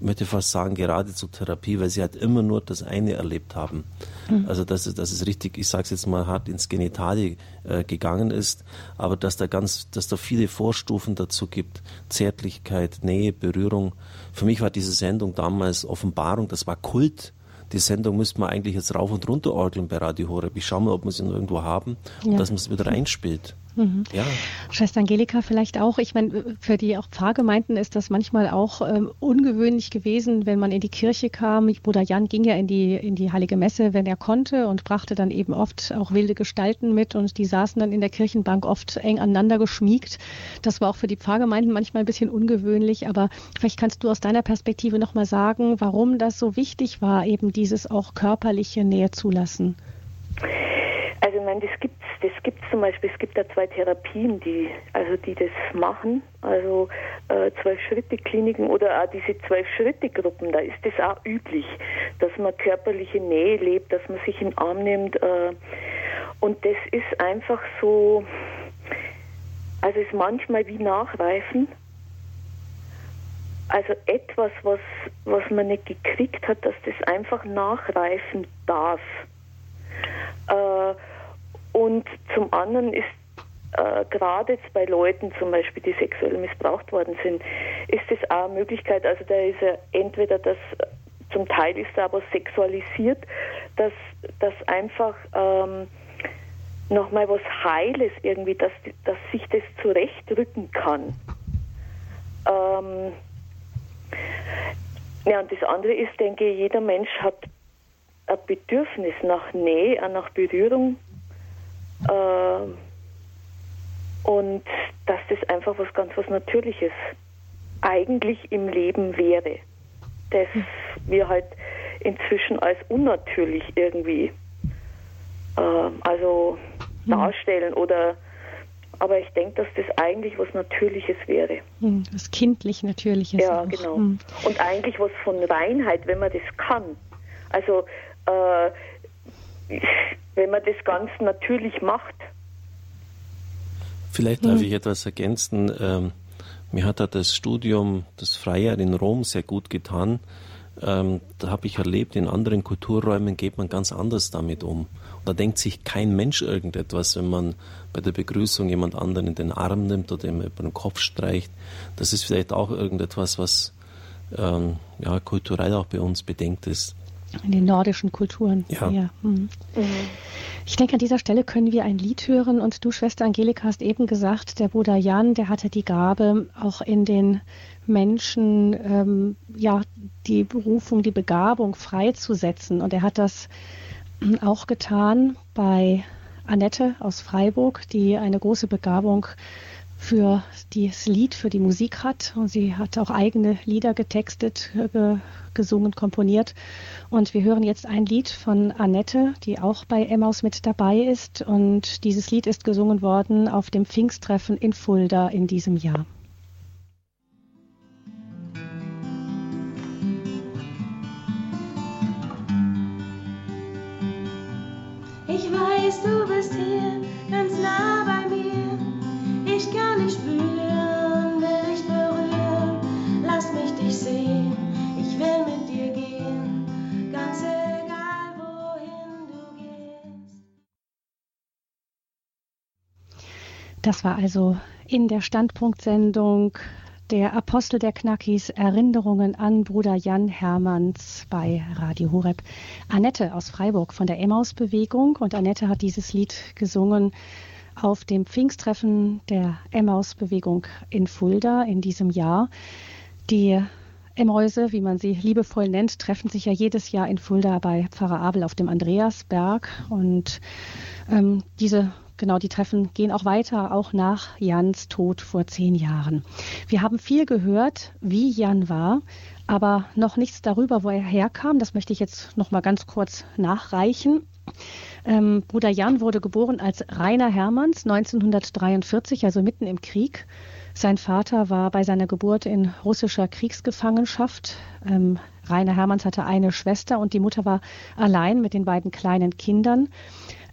möchte fast sagen, gerade zur Therapie, weil sie halt immer nur das eine erlebt haben. Mhm. Also dass es, dass es richtig, ich sage es jetzt mal hart, ins Genitali äh, gegangen ist, aber dass da ganz, dass da viele Vorstufen dazu gibt, Zärtlichkeit, Nähe, Berührung. Für mich war diese Sendung damals Offenbarung, das war Kult. Die Sendung müsste man eigentlich jetzt rauf und runter orgeln bei Radio Horeb. Ich schaue mal, ob wir sie noch irgendwo haben und dass man es wieder einspielt. Mhm. Ja. Schwester Angelika vielleicht auch. Ich meine, für die auch Pfarrgemeinden ist das manchmal auch ähm, ungewöhnlich gewesen, wenn man in die Kirche kam. Bruder Jan ging ja in die, in die Heilige Messe, wenn er konnte und brachte dann eben oft auch wilde Gestalten mit und die saßen dann in der Kirchenbank oft eng aneinander geschmiegt. Das war auch für die Pfarrgemeinden manchmal ein bisschen ungewöhnlich, aber vielleicht kannst du aus deiner Perspektive nochmal sagen, warum das so wichtig war, eben dieses auch körperliche Nähe zulassen. Also ich meine, das gibt das gibt zum Beispiel, es gibt da zwei Therapien, die, also die das machen, also äh, Zwölf-Schritte-Kliniken oder auch diese Zwölf-Schritte-Gruppen, da ist das auch üblich, dass man körperliche Nähe lebt, dass man sich in den Arm nimmt äh, und das ist einfach so, also ist manchmal wie Nachreifen, also etwas, was, was man nicht gekriegt hat, dass das einfach nachreifen darf. Äh, und zum anderen ist äh, gerade jetzt bei Leuten zum Beispiel, die sexuell missbraucht worden sind, ist es auch eine Möglichkeit, also da ist ja entweder das, zum Teil ist er aber sexualisiert, dass, dass einfach ähm, nochmal was Heiles irgendwie, dass, dass sich das zurechtrücken kann. Ähm, ja, und das andere ist, denke ich, jeder Mensch hat ein Bedürfnis nach Nähe, nach Berührung, äh, und dass das einfach was ganz was Natürliches eigentlich im Leben wäre, das wir halt inzwischen als unnatürlich irgendwie äh, also hm. darstellen oder aber ich denke, dass das eigentlich was Natürliches wäre. Hm, was kindlich Natürliches. Ja, auch. genau. Hm. Und eigentlich was von Reinheit, wenn man das kann. Also, äh, wenn man das ganz natürlich macht. Vielleicht darf hm. ich etwas ergänzen. Ähm, mir hat das Studium, das Freier in Rom sehr gut getan. Ähm, da habe ich erlebt, in anderen Kulturräumen geht man ganz anders damit um. Und da denkt sich kein Mensch irgendetwas, wenn man bei der Begrüßung jemand anderen in den Arm nimmt oder ihm über den Kopf streicht. Das ist vielleicht auch irgendetwas, was ähm, ja, kulturell auch bei uns bedenkt ist. In den nordischen Kulturen. Ja. ja. Mhm. Ich denke, an dieser Stelle können wir ein Lied hören. Und du, Schwester Angelika, hast eben gesagt, der Bruder Jan, der hatte die Gabe, auch in den Menschen ähm, ja die Berufung, die Begabung freizusetzen. Und er hat das auch getan bei Annette aus Freiburg, die eine große Begabung für das Lied, für die Musik hat. Und sie hat auch eigene Lieder getextet, ge gesungen, komponiert. Und wir hören jetzt ein Lied von Annette, die auch bei Emmaus mit dabei ist. Und dieses Lied ist gesungen worden auf dem Pfingsttreffen in Fulda in diesem Jahr. Ich weiß, du bist hier, ganz nah bei mir. Ich kann nicht spüren, will dich berühren. Lass mich dich sehen, ich will mit dir gehen, ganz egal wohin du gehst. Das war also in der Standpunktsendung der Apostel der Knackis, Erinnerungen an Bruder Jan Hermanns bei Radio Horeb. Annette aus Freiburg von der Emmaus-Bewegung und Annette hat dieses Lied gesungen auf dem Pfingsttreffen der Emmaus-Bewegung in Fulda in diesem Jahr. Die Emmäuse, wie man sie liebevoll nennt, treffen sich ja jedes Jahr in Fulda bei Pfarrer Abel auf dem Andreasberg und ähm, diese Genau, die Treffen gehen auch weiter, auch nach Jans Tod vor zehn Jahren. Wir haben viel gehört, wie Jan war, aber noch nichts darüber, wo er herkam. Das möchte ich jetzt noch mal ganz kurz nachreichen. Ähm, Bruder Jan wurde geboren als Rainer Hermanns 1943, also mitten im Krieg. Sein Vater war bei seiner Geburt in russischer Kriegsgefangenschaft. Ähm, Rainer Hermanns hatte eine Schwester und die Mutter war allein mit den beiden kleinen Kindern.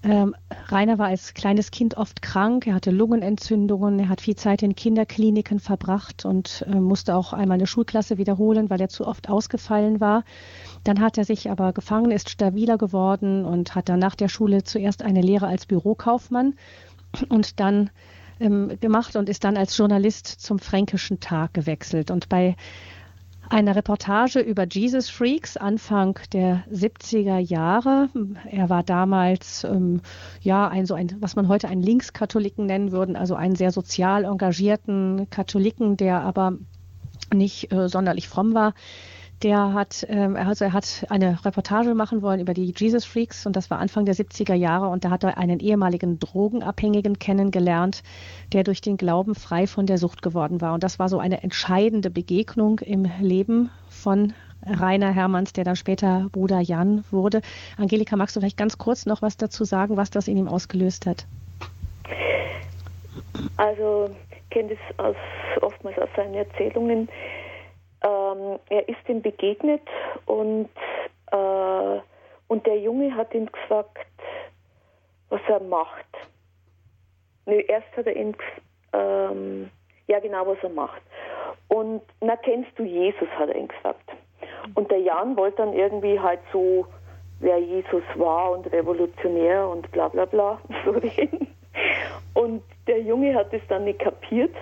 Ähm, Rainer war als kleines Kind oft krank, er hatte Lungenentzündungen, er hat viel Zeit in Kinderkliniken verbracht und äh, musste auch einmal eine Schulklasse wiederholen, weil er zu oft ausgefallen war. Dann hat er sich aber gefangen, ist stabiler geworden und hat dann nach der Schule zuerst eine Lehre als Bürokaufmann und dann ähm, gemacht und ist dann als Journalist zum Fränkischen Tag gewechselt. Und bei eine Reportage über Jesus Freaks Anfang der 70er Jahre. Er war damals ähm, ja ein so ein, was man heute einen Linkskatholiken nennen würden, also einen sehr sozial engagierten Katholiken, der aber nicht äh, sonderlich fromm war. Der hat, ähm, also er hat eine Reportage machen wollen über die Jesus Freaks und das war Anfang der 70er Jahre und da hat er einen ehemaligen Drogenabhängigen kennengelernt, der durch den Glauben frei von der Sucht geworden war. Und das war so eine entscheidende Begegnung im Leben von Rainer Hermanns, der dann später Bruder Jan wurde. Angelika, magst du vielleicht ganz kurz noch was dazu sagen, was das in ihm ausgelöst hat? Also, ich kenne das aus, oftmals aus seinen Erzählungen ähm, er ist ihm begegnet und, äh, und der Junge hat ihm gesagt, was er macht. Nö, erst hat er ihm ähm, ja genau, was er macht. Und na kennst du Jesus, hat er ihm gesagt. Und der Jan wollte dann irgendwie halt so, wer Jesus war und revolutionär und bla bla bla so reden. Und der Junge hat es dann nicht kapiert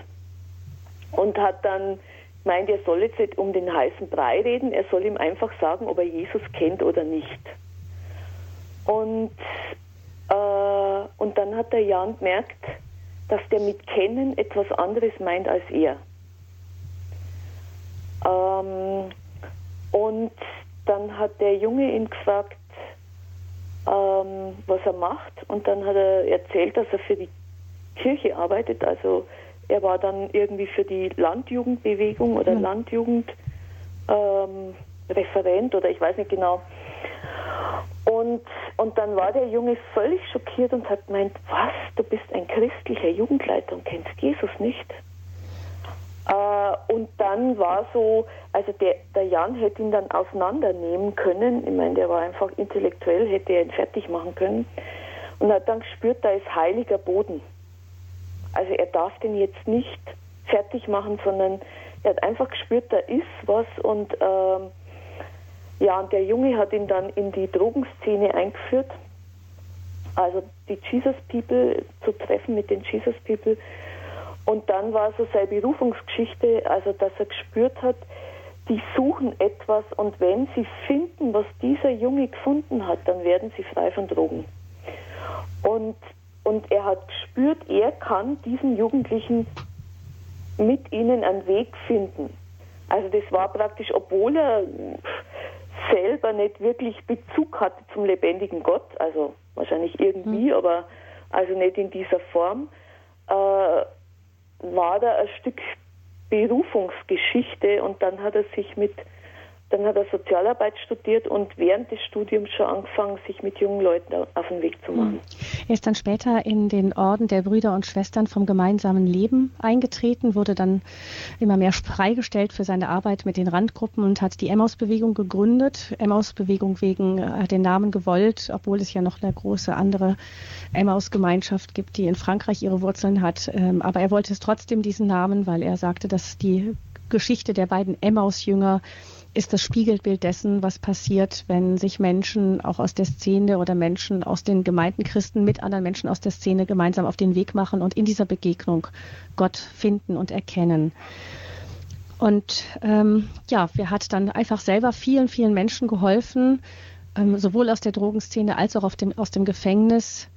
und hat dann meint, er soll jetzt nicht um den heißen Brei reden, er soll ihm einfach sagen, ob er Jesus kennt oder nicht. Und, äh, und dann hat der Jan gemerkt, dass der mit Kennen etwas anderes meint als er. Ähm, und dann hat der Junge ihm gesagt, ähm, was er macht. Und dann hat er erzählt, dass er für die Kirche arbeitet, also er war dann irgendwie für die Landjugendbewegung oder mhm. Landjugendreferent ähm, oder ich weiß nicht genau. Und, und dann war der Junge völlig schockiert und hat gemeint, was, du bist ein christlicher Jugendleiter und kennst Jesus nicht? Äh, und dann war so, also der, der Jan hätte ihn dann auseinandernehmen können. Ich meine, der war einfach intellektuell, hätte er ihn fertig machen können. Und hat dann gespürt, da ist heiliger Boden. Also er darf den jetzt nicht fertig machen, sondern er hat einfach gespürt, da ist was und ähm, ja, und der Junge hat ihn dann in die Drogenszene eingeführt. Also die Jesus People zu treffen mit den Jesus People. Und dann war so seine Berufungsgeschichte, also dass er gespürt hat, die suchen etwas und wenn sie finden, was dieser Junge gefunden hat, dann werden sie frei von Drogen. Und, und er hat gespürt, er kann diesen Jugendlichen mit ihnen einen Weg finden. Also das war praktisch, obwohl er selber nicht wirklich Bezug hatte zum lebendigen Gott, also wahrscheinlich irgendwie, mhm. aber also nicht in dieser Form, äh, war da ein Stück Berufungsgeschichte und dann hat er sich mit dann hat er Sozialarbeit studiert und während des Studiums schon angefangen, sich mit jungen Leuten auf den Weg zu machen. Er ist dann später in den Orden der Brüder und Schwestern vom gemeinsamen Leben eingetreten, wurde dann immer mehr freigestellt für seine Arbeit mit den Randgruppen und hat die Emmaus-Bewegung gegründet. Emmaus-Bewegung wegen äh, den Namen gewollt, obwohl es ja noch eine große andere Emmaus-Gemeinschaft gibt, die in Frankreich ihre Wurzeln hat. Ähm, aber er wollte es trotzdem diesen Namen, weil er sagte, dass die Geschichte der beiden Emmaus-Jünger ist das Spiegelbild dessen, was passiert, wenn sich Menschen auch aus der Szene oder Menschen aus den Gemeinden Christen mit anderen Menschen aus der Szene gemeinsam auf den Weg machen und in dieser Begegnung Gott finden und erkennen. Und ähm, ja, wir hat dann einfach selber vielen, vielen Menschen geholfen, ähm, sowohl aus der Drogenszene als auch dem, aus dem Gefängnis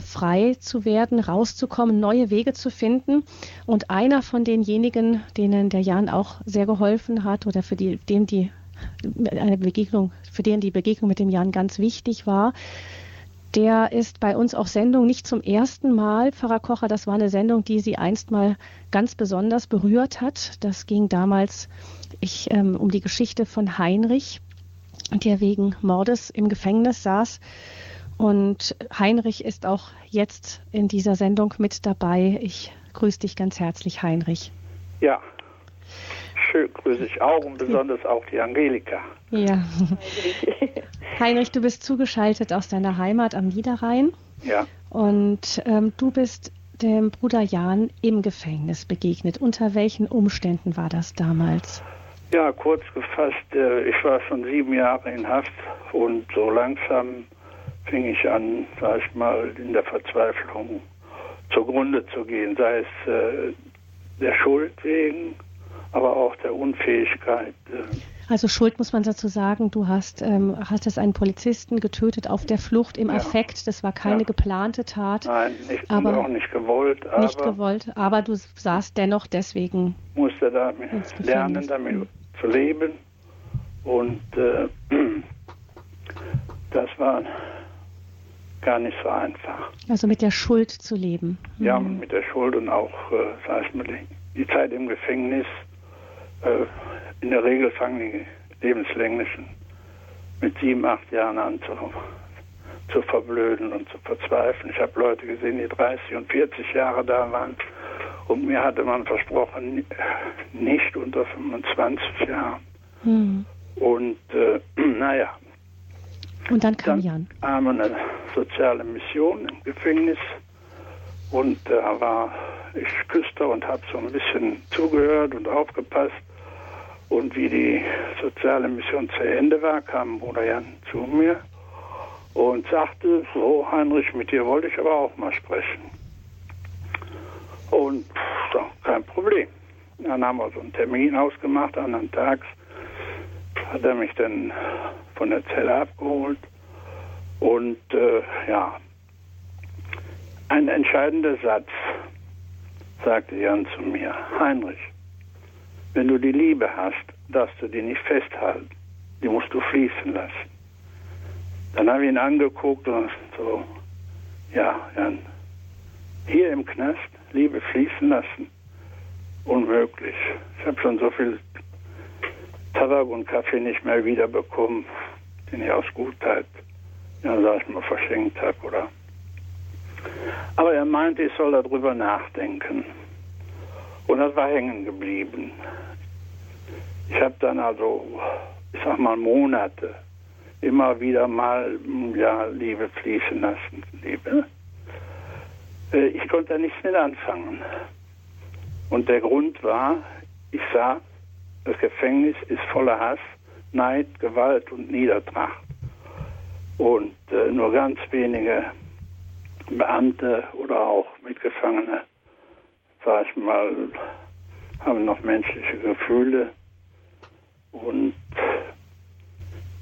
frei zu werden, rauszukommen, neue Wege zu finden. Und einer von denjenigen, denen der Jan auch sehr geholfen hat oder für die, dem die eine Begegnung, für den die Begegnung mit dem Jan ganz wichtig war, der ist bei uns auf Sendung nicht zum ersten Mal, Pfarrer Kocher. Das war eine Sendung, die sie einst mal ganz besonders berührt hat. Das ging damals ich, ähm, um die Geschichte von Heinrich, der wegen Mordes im Gefängnis saß. Und Heinrich ist auch jetzt in dieser Sendung mit dabei. Ich grüße dich ganz herzlich, Heinrich. Ja, schön grüße ich auch und besonders auch die Angelika. Ja. Heinrich, du bist zugeschaltet aus deiner Heimat am Niederrhein. Ja. Und ähm, du bist dem Bruder Jan im Gefängnis begegnet. Unter welchen Umständen war das damals? Ja, kurz gefasst, äh, ich war schon sieben Jahre in Haft und so langsam fing ich an, sag ich mal, in der Verzweiflung zugrunde zu gehen, sei es äh, der Schuld wegen, aber auch der Unfähigkeit. Äh, also Schuld muss man dazu sagen, du hast, ähm, hast einen Polizisten getötet auf der Flucht im ja. Affekt. Das war keine ja. geplante Tat. Nein, nicht, aber auch nicht gewollt. Aber nicht gewollt, aber du saßt dennoch deswegen. Musste da lernen, damit zu leben. Und äh, das war gar nicht so einfach. Also mit der Schuld zu leben. Mhm. Ja, mit der Schuld und auch, äh, sag ich mal, die Zeit im Gefängnis. Äh, in der Regel fangen die lebenslänglichen mit sieben, acht Jahren an zu, zu verblöden und zu verzweifeln. Ich habe Leute gesehen, die 30 und 40 Jahre da waren. Und mir hatte man versprochen, nicht unter 25 Jahren. Mhm. Und äh, naja, und dann kam dann Jan. Kam eine soziale Mission im Gefängnis und da war ich Küster und habe so ein bisschen zugehört und aufgepasst. Und wie die soziale Mission zu Ende war, kam Bruder Jan zu mir und sagte, so Heinrich, mit dir wollte ich aber auch mal sprechen. Und so, kein Problem. Dann haben wir so einen Termin ausgemacht, anderen Tags hat er mich dann von der Zelle abgeholt. Und äh, ja, ein entscheidender Satz sagte Jan zu mir, Heinrich, wenn du die Liebe hast, darfst du die nicht festhalten, die musst du fließen lassen. Dann habe ich ihn angeguckt und so, ja, Jan, hier im Knast Liebe fließen lassen, unmöglich. Ich habe schon so viel Tabak und Kaffee nicht mehr wiederbekommen, den ich aus Gutheit ja, sag ich mal, verschenkt habe oder. Aber er meinte, ich soll darüber nachdenken. Und das war hängen geblieben. Ich habe dann also, ich sag mal, Monate immer wieder mal, ja, Liebe fließen lassen, Liebe. Äh, ich konnte da nichts mit anfangen. Und der Grund war, ich sah, das Gefängnis ist voller Hass, Neid, Gewalt und Niedertracht. Und äh, nur ganz wenige Beamte oder auch Mitgefangene, sag ich mal, haben noch menschliche Gefühle. Und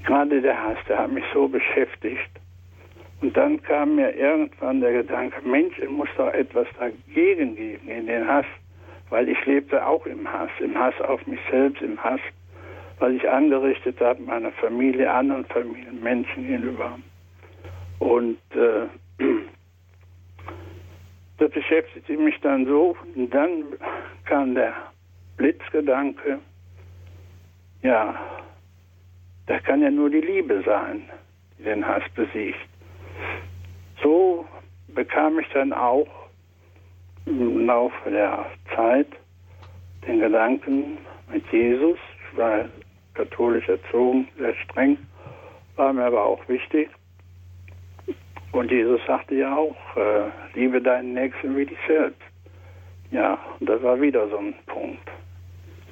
gerade der Hass, der hat mich so beschäftigt. Und dann kam mir irgendwann der Gedanke, Mensch, es muss doch etwas dagegen geben in den Hass weil ich lebte auch im Hass, im Hass auf mich selbst, im Hass, was ich angerichtet habe, meiner Familie, anderen Familienmenschen gegenüber. Und äh, das beschäftigte mich dann so. Und dann kam der Blitzgedanke, ja, da kann ja nur die Liebe sein, die den Hass besiegt. So bekam ich dann auch im Laufe der Zeit den Gedanken mit Jesus. Ich war katholisch erzogen, sehr streng, war mir aber auch wichtig. Und Jesus sagte ja auch, äh, liebe deinen Nächsten wie dich selbst. Ja, und das war wieder so ein Punkt.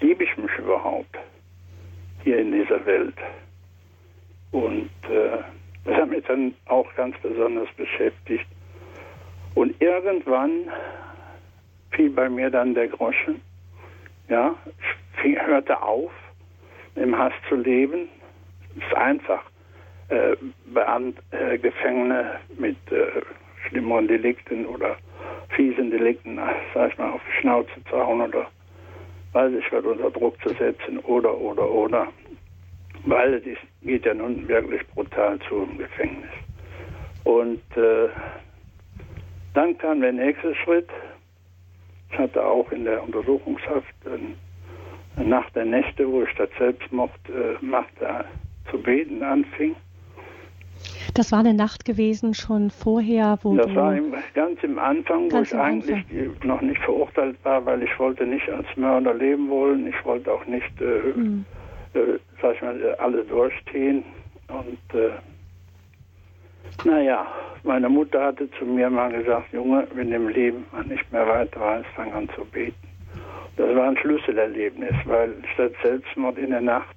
Liebe ich mich überhaupt hier in dieser Welt? Und äh, das hat mich dann auch ganz besonders beschäftigt. Und irgendwann fiel bei mir dann der Groschen. Ja, ich hörte auf, im Hass zu leben. Es ist einfach. Äh, Beamt, äh, Gefangene mit äh, schlimmeren Delikten oder fiesen Delikten, sag ich mal, auf die Schnauze zu hauen oder weiß ich was unter Druck zu setzen oder, oder, oder. Weil es geht ja nun wirklich brutal zu im Gefängnis. Und äh, dann kam der nächste Schritt, hatte auch in der Untersuchungshaft eine Nacht der Nächte, wo ich statt Selbstmord äh, machte, zu beten anfing. Das war eine Nacht gewesen schon vorher, wo Das war im, ganz im Anfang, wo ich eigentlich Anfang. noch nicht verurteilt war, weil ich wollte nicht als Mörder leben wollen. Ich wollte auch nicht, äh, mhm. äh, sag ich mal, alle durchstehen. Und äh, naja, meine Mutter hatte zu mir mal gesagt, Junge, wenn im Leben man nicht mehr weiter weiß, fang an zu beten. Das war ein Schlüsselerlebnis, weil statt Selbstmord in der Nacht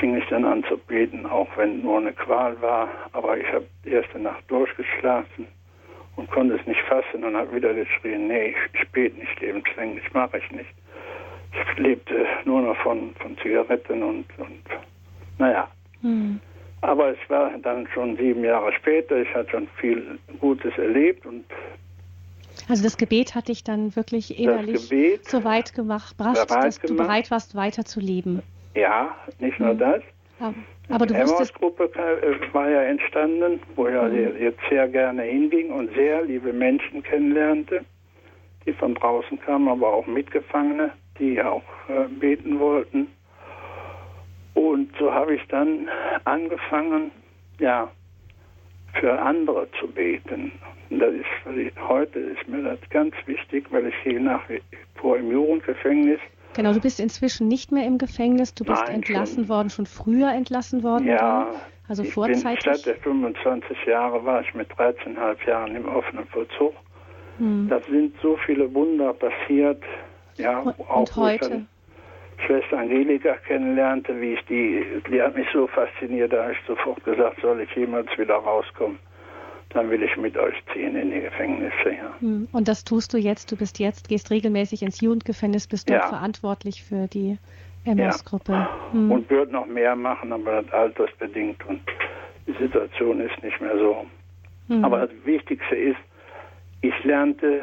fing ich dann an zu beten, auch wenn nur eine Qual war. Aber ich habe die erste Nacht durchgeschlafen und konnte es nicht fassen und habe wieder geschrien, nee, ich, ich bete nicht lebenslänglich, mache ich nicht. Ich lebte nur noch von, von Zigaretten und, und naja. Hm. Aber es war dann schon sieben Jahre später. Ich hatte schon viel Gutes erlebt und also das Gebet hat dich dann wirklich innerlich so weit gemacht, gebracht, dass gemacht. du bereit warst, weiter zu leben. Ja, nicht nur mhm. das. Aber du die gruppe äh, war ja entstanden, wo ich mhm. jetzt sehr gerne hinging und sehr liebe Menschen kennenlernte, die von draußen kamen, aber auch Mitgefangene, die auch äh, beten wollten. Und so habe ich dann angefangen, ja, für andere zu beten. Und das ist, heute ist mir das ganz wichtig, weil ich hier nach wie vor im Jugendgefängnis. Genau, du bist inzwischen nicht mehr im Gefängnis, du bist Nein, entlassen schon. worden, schon früher entlassen worden. Ja, also ich vorzeitig. Bin, statt der 25 Jahre war ich mit 13,5 Jahren im offenen Vollzug. Hm. Da sind so viele Wunder passiert. Ja, und, auch und heute? Schwester Angelika kennenlernte, wie ich die, die hat mich so fasziniert, da habe ich sofort gesagt, soll ich jemals wieder rauskommen, dann will ich mit euch ziehen in die Gefängnisse. Ja. Hm, und das tust du jetzt, du bist jetzt, gehst regelmäßig ins Jugendgefängnis, bist dort ja. verantwortlich für die MS-Gruppe. Ja. Hm. Und würde noch mehr machen, aber das altersbedingt und die Situation ist nicht mehr so. Hm. Aber das Wichtigste ist, ich lernte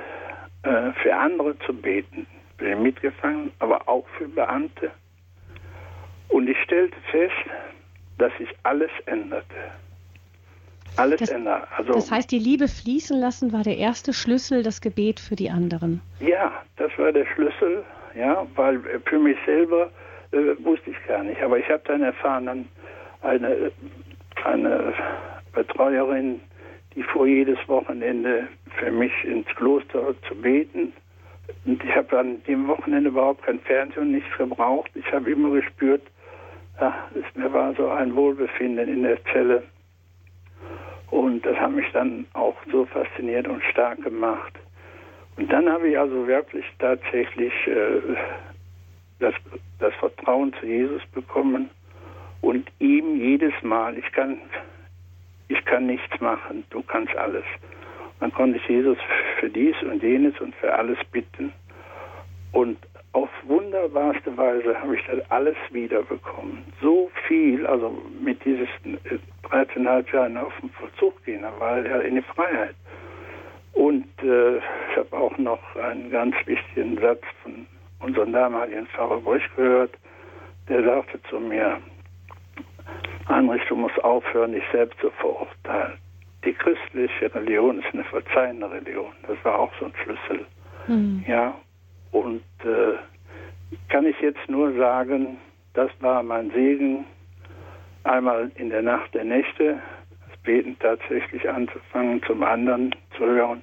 äh, für andere zu beten Mitgefangenen, aber auch für Beamte. Und ich stellte fest, dass sich alles änderte. Alles das, änderte. Also, das heißt, die Liebe fließen lassen war der erste Schlüssel, das Gebet für die anderen. Ja, das war der Schlüssel, ja, weil für mich selber äh, wusste ich gar nicht. Aber ich habe dann erfahren, eine, eine Betreuerin, die fuhr jedes Wochenende für mich ins Kloster zu beten. Und ich habe an dem Wochenende überhaupt kein Fernsehen und nichts gebraucht. Ich habe immer gespürt, ja, es mir war so ein Wohlbefinden in der Zelle. Und das hat mich dann auch so fasziniert und stark gemacht. Und dann habe ich also wirklich tatsächlich äh, das, das Vertrauen zu Jesus bekommen und ihm jedes Mal, ich kann, ich kann nichts machen, du kannst alles. Dann konnte ich Jesus für dies und jenes und für alles bitten. Und auf wunderbarste Weise habe ich das alles wiederbekommen. So viel, also mit dieses 13,5 Jahren auf den Vollzug gehen, da war in die Freiheit. Und äh, ich habe auch noch einen ganz wichtigen Satz von unserem damaligen Pfarrer Brüch gehört. Der sagte zu mir, Heinrich, du musst aufhören, dich selbst zu verurteilen. Die christliche Religion ist eine verzeihende Religion. Das war auch so ein Schlüssel. Mhm. Ja, und äh, kann ich jetzt nur sagen, das war mein Segen, einmal in der Nacht der Nächte, das Beten tatsächlich anzufangen, zum anderen zu hören,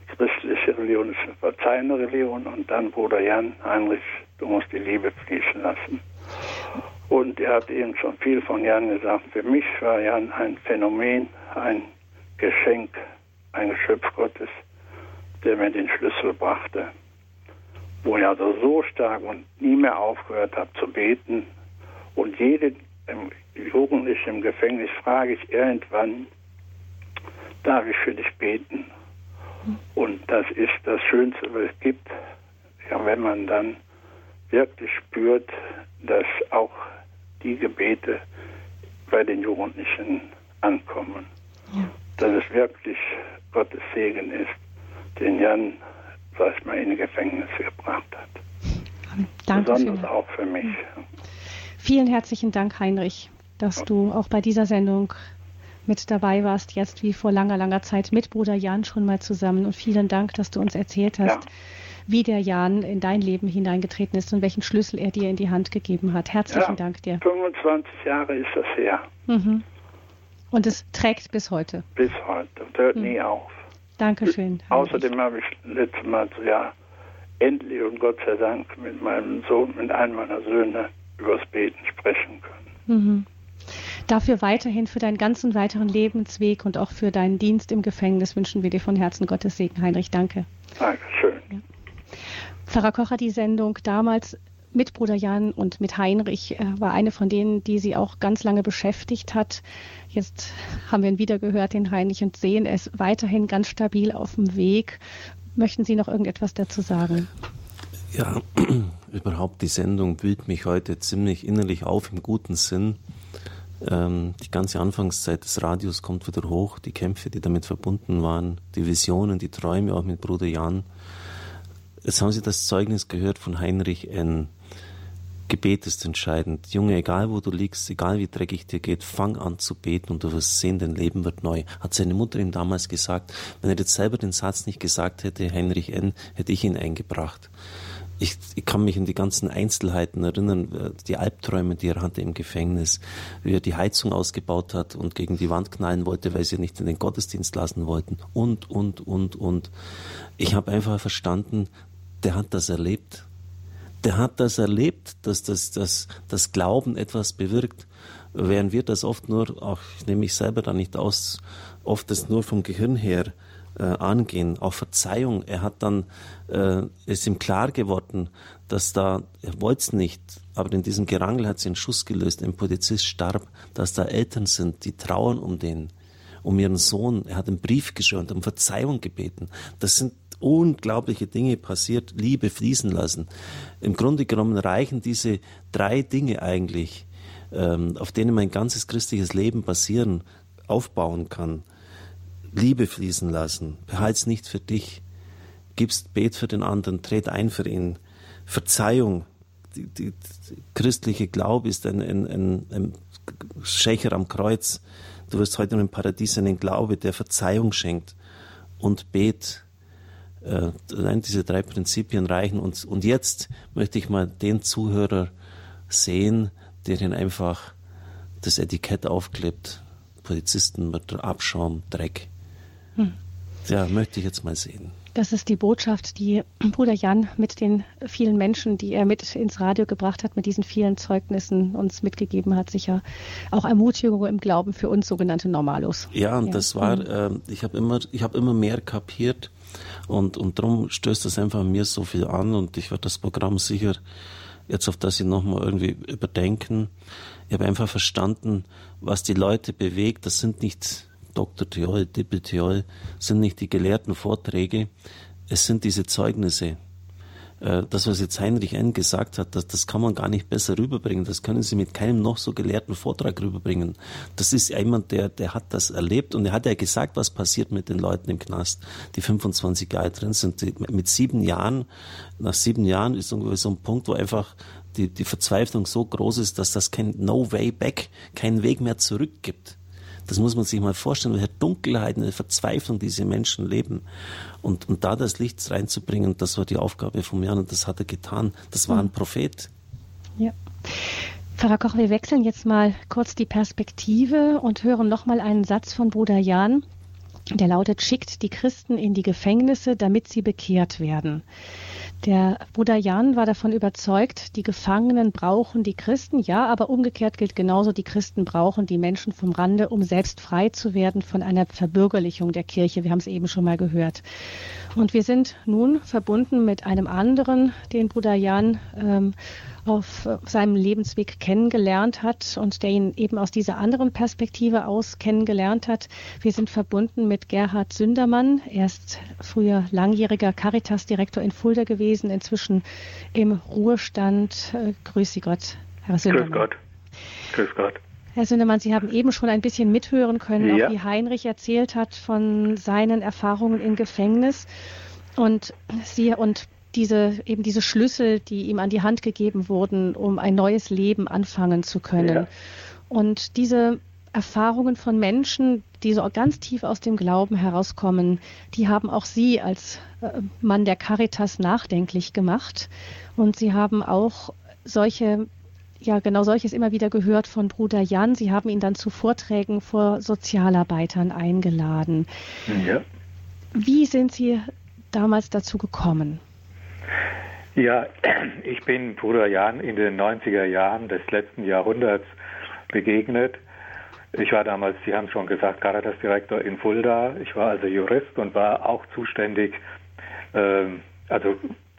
die christliche Religion ist eine verzeihende Religion und dann Bruder Jan Heinrich, du musst die Liebe fließen lassen. Und er hat eben schon viel von Jan gesagt. Für mich war Jan ein Phänomen, ein Geschenk, ein Geschöpf Gottes, der mir den Schlüssel brachte wo ich also so stark und nie mehr aufgehört habe zu beten. Und jede Jugendliche im Gefängnis frage ich irgendwann, darf ich für dich beten? Und das ist das Schönste, was es gibt, ja, wenn man dann wirklich spürt, dass auch die Gebete bei den Jugendlichen ankommen. Ja. Dass es wirklich Gottes Segen ist, den Jan was man in die Gefängnisse gebracht hat. Danke Besonders für. auch für mich. Vielen herzlichen Dank, Heinrich, dass du auch bei dieser Sendung mit dabei warst, jetzt wie vor langer, langer Zeit mit Bruder Jan schon mal zusammen. Und vielen Dank, dass du uns erzählt hast, ja. wie der Jan in dein Leben hineingetreten ist und welchen Schlüssel er dir in die Hand gegeben hat. Herzlichen ja, Dank dir. 25 Jahre ist das her. Mhm. Und es trägt bis heute. Bis heute und hört mhm. nie auf. Dankeschön. Außerdem habe ich letztes Mal ja endlich und Gott sei Dank mit meinem Sohn, mit einem meiner Söhne übers Beten sprechen können. Mhm. Dafür weiterhin für deinen ganzen weiteren Lebensweg und auch für deinen Dienst im Gefängnis wünschen wir dir von Herzen Gottes Segen, Heinrich. Danke. Dankeschön. Ja. Pfarrer Kocher, die Sendung damals mit Bruder Jan und mit Heinrich äh, war eine von denen, die sie auch ganz lange beschäftigt hat. Jetzt haben wir ihn wieder gehört, den Heinrich, und sehen es weiterhin ganz stabil auf dem Weg. Möchten Sie noch irgendetwas dazu sagen? Ja, überhaupt die Sendung wühlt mich heute ziemlich innerlich auf im guten Sinn. Ähm, die ganze Anfangszeit des Radios kommt wieder hoch, die Kämpfe, die damit verbunden waren, die Visionen, die Träume auch mit Bruder Jan. Jetzt haben Sie das Zeugnis gehört von Heinrich N. Gebet ist entscheidend. Junge, egal wo du liegst, egal wie dreckig dir geht, fang an zu beten und du wirst sehen, dein Leben wird neu. Hat seine Mutter ihm damals gesagt. Wenn er jetzt selber den Satz nicht gesagt hätte, Heinrich N., hätte ich ihn eingebracht. Ich, ich kann mich an die ganzen Einzelheiten erinnern, äh, die Albträume, die er hatte im Gefängnis, wie er die Heizung ausgebaut hat und gegen die Wand knallen wollte, weil sie nicht in den Gottesdienst lassen wollten und, und, und, und. Ich habe einfach verstanden, der hat das erlebt der hat das erlebt, dass das, das, das Glauben etwas bewirkt, während wir das oft nur, auch ich nehme mich selber da nicht aus, oft das nur vom Gehirn her äh, angehen. Auch Verzeihung, er hat dann, äh, ist ihm klar geworden, dass da, er wollte es nicht, aber in diesem Gerangel hat sie einen Schuss gelöst, ein Polizist starb, dass da Eltern sind, die trauern um den, um ihren Sohn. Er hat einen Brief geschrieben um Verzeihung gebeten. Das sind unglaubliche Dinge passiert, Liebe fließen lassen. Im Grunde genommen reichen diese drei Dinge eigentlich, ähm, auf denen mein ganzes christliches Leben basieren, aufbauen kann. Liebe fließen lassen, behalt's nicht für dich, gibst Bet für den anderen, tret ein für ihn. Verzeihung, die, die, die christliche Glaube ist ein, ein, ein, ein Schächer am Kreuz. Du wirst heute im Paradies einen Glaube, der Verzeihung schenkt. Und Bet, äh, allein diese drei Prinzipien reichen. Und, und jetzt möchte ich mal den Zuhörer sehen, der ihn einfach das Etikett aufklebt. Polizisten mit Abschaum, Dreck. Hm. Ja, möchte ich jetzt mal sehen. Das ist die Botschaft, die Bruder Jan mit den vielen Menschen, die er mit ins Radio gebracht hat, mit diesen vielen Zeugnissen uns mitgegeben hat, sicher auch Ermutigung im Glauben für uns sogenannte Normalos. Ja, und ja. das war, äh, ich habe immer, ich habe immer mehr kapiert und und darum stößt das einfach mir so viel an und ich werde das Programm sicher jetzt auf das ich nochmal irgendwie überdenken. Ich habe einfach verstanden, was die Leute bewegt. Das sind nicht Dr. Theol, Dippel Theol, sind nicht die gelehrten Vorträge, es sind diese Zeugnisse. Äh, das, was jetzt Heinrich N. gesagt hat, das, das kann man gar nicht besser rüberbringen. Das können Sie mit keinem noch so gelehrten Vortrag rüberbringen. Das ist jemand, der, der hat das erlebt und er hat ja gesagt, was passiert mit den Leuten im Knast, die 25 Jahre drin sind. Mit sieben Jahren, nach sieben Jahren ist ungefähr so ein Punkt, wo einfach die, die Verzweiflung so groß ist, dass das kein No Way Back, keinen Weg mehr zurück gibt. Das muss man sich mal vorstellen, welche Dunkelheit, eine Verzweiflung diese Menschen leben. Und, und da das Licht reinzubringen, das war die Aufgabe von Jan und das hat er getan. Das war ein hm. Prophet. Ja. Pfarrer Koch, wir wechseln jetzt mal kurz die Perspektive und hören nochmal einen Satz von Bruder Jan, der lautet, schickt die Christen in die Gefängnisse, damit sie bekehrt werden. Der Bruder Jan war davon überzeugt, die Gefangenen brauchen die Christen, ja, aber umgekehrt gilt genauso, die Christen brauchen die Menschen vom Rande, um selbst frei zu werden von einer Verbürgerlichung der Kirche. Wir haben es eben schon mal gehört. Und wir sind nun verbunden mit einem anderen, den Bruder Jan ähm, auf seinem Lebensweg kennengelernt hat und der ihn eben aus dieser anderen Perspektive aus kennengelernt hat. Wir sind verbunden mit Gerhard Sündermann. Er ist früher langjähriger Caritas-Direktor in Fulda gewesen, inzwischen im Ruhestand. Äh, grüß Sie Gott, Herr Sündermann. Grüß Gott. Grüß Gott. Herr Sündemann, Sie haben eben schon ein bisschen mithören können, ja. auch wie Heinrich erzählt hat von seinen Erfahrungen im Gefängnis. Und Sie und diese, eben diese Schlüssel, die ihm an die Hand gegeben wurden, um ein neues Leben anfangen zu können. Ja. Und diese Erfahrungen von Menschen, die so ganz tief aus dem Glauben herauskommen, die haben auch Sie als äh, Mann der Caritas nachdenklich gemacht. Und Sie haben auch solche ja genau solches immer wieder gehört von Bruder Jan. Sie haben ihn dann zu Vorträgen vor Sozialarbeitern eingeladen. Ja. Wie sind Sie damals dazu gekommen? Ja, ich bin Bruder Jan in den 90er Jahren des letzten Jahrhunderts begegnet. Ich war damals, Sie haben es schon gesagt, Caritas-Direktor in Fulda. Ich war also Jurist und war auch zuständig, äh, also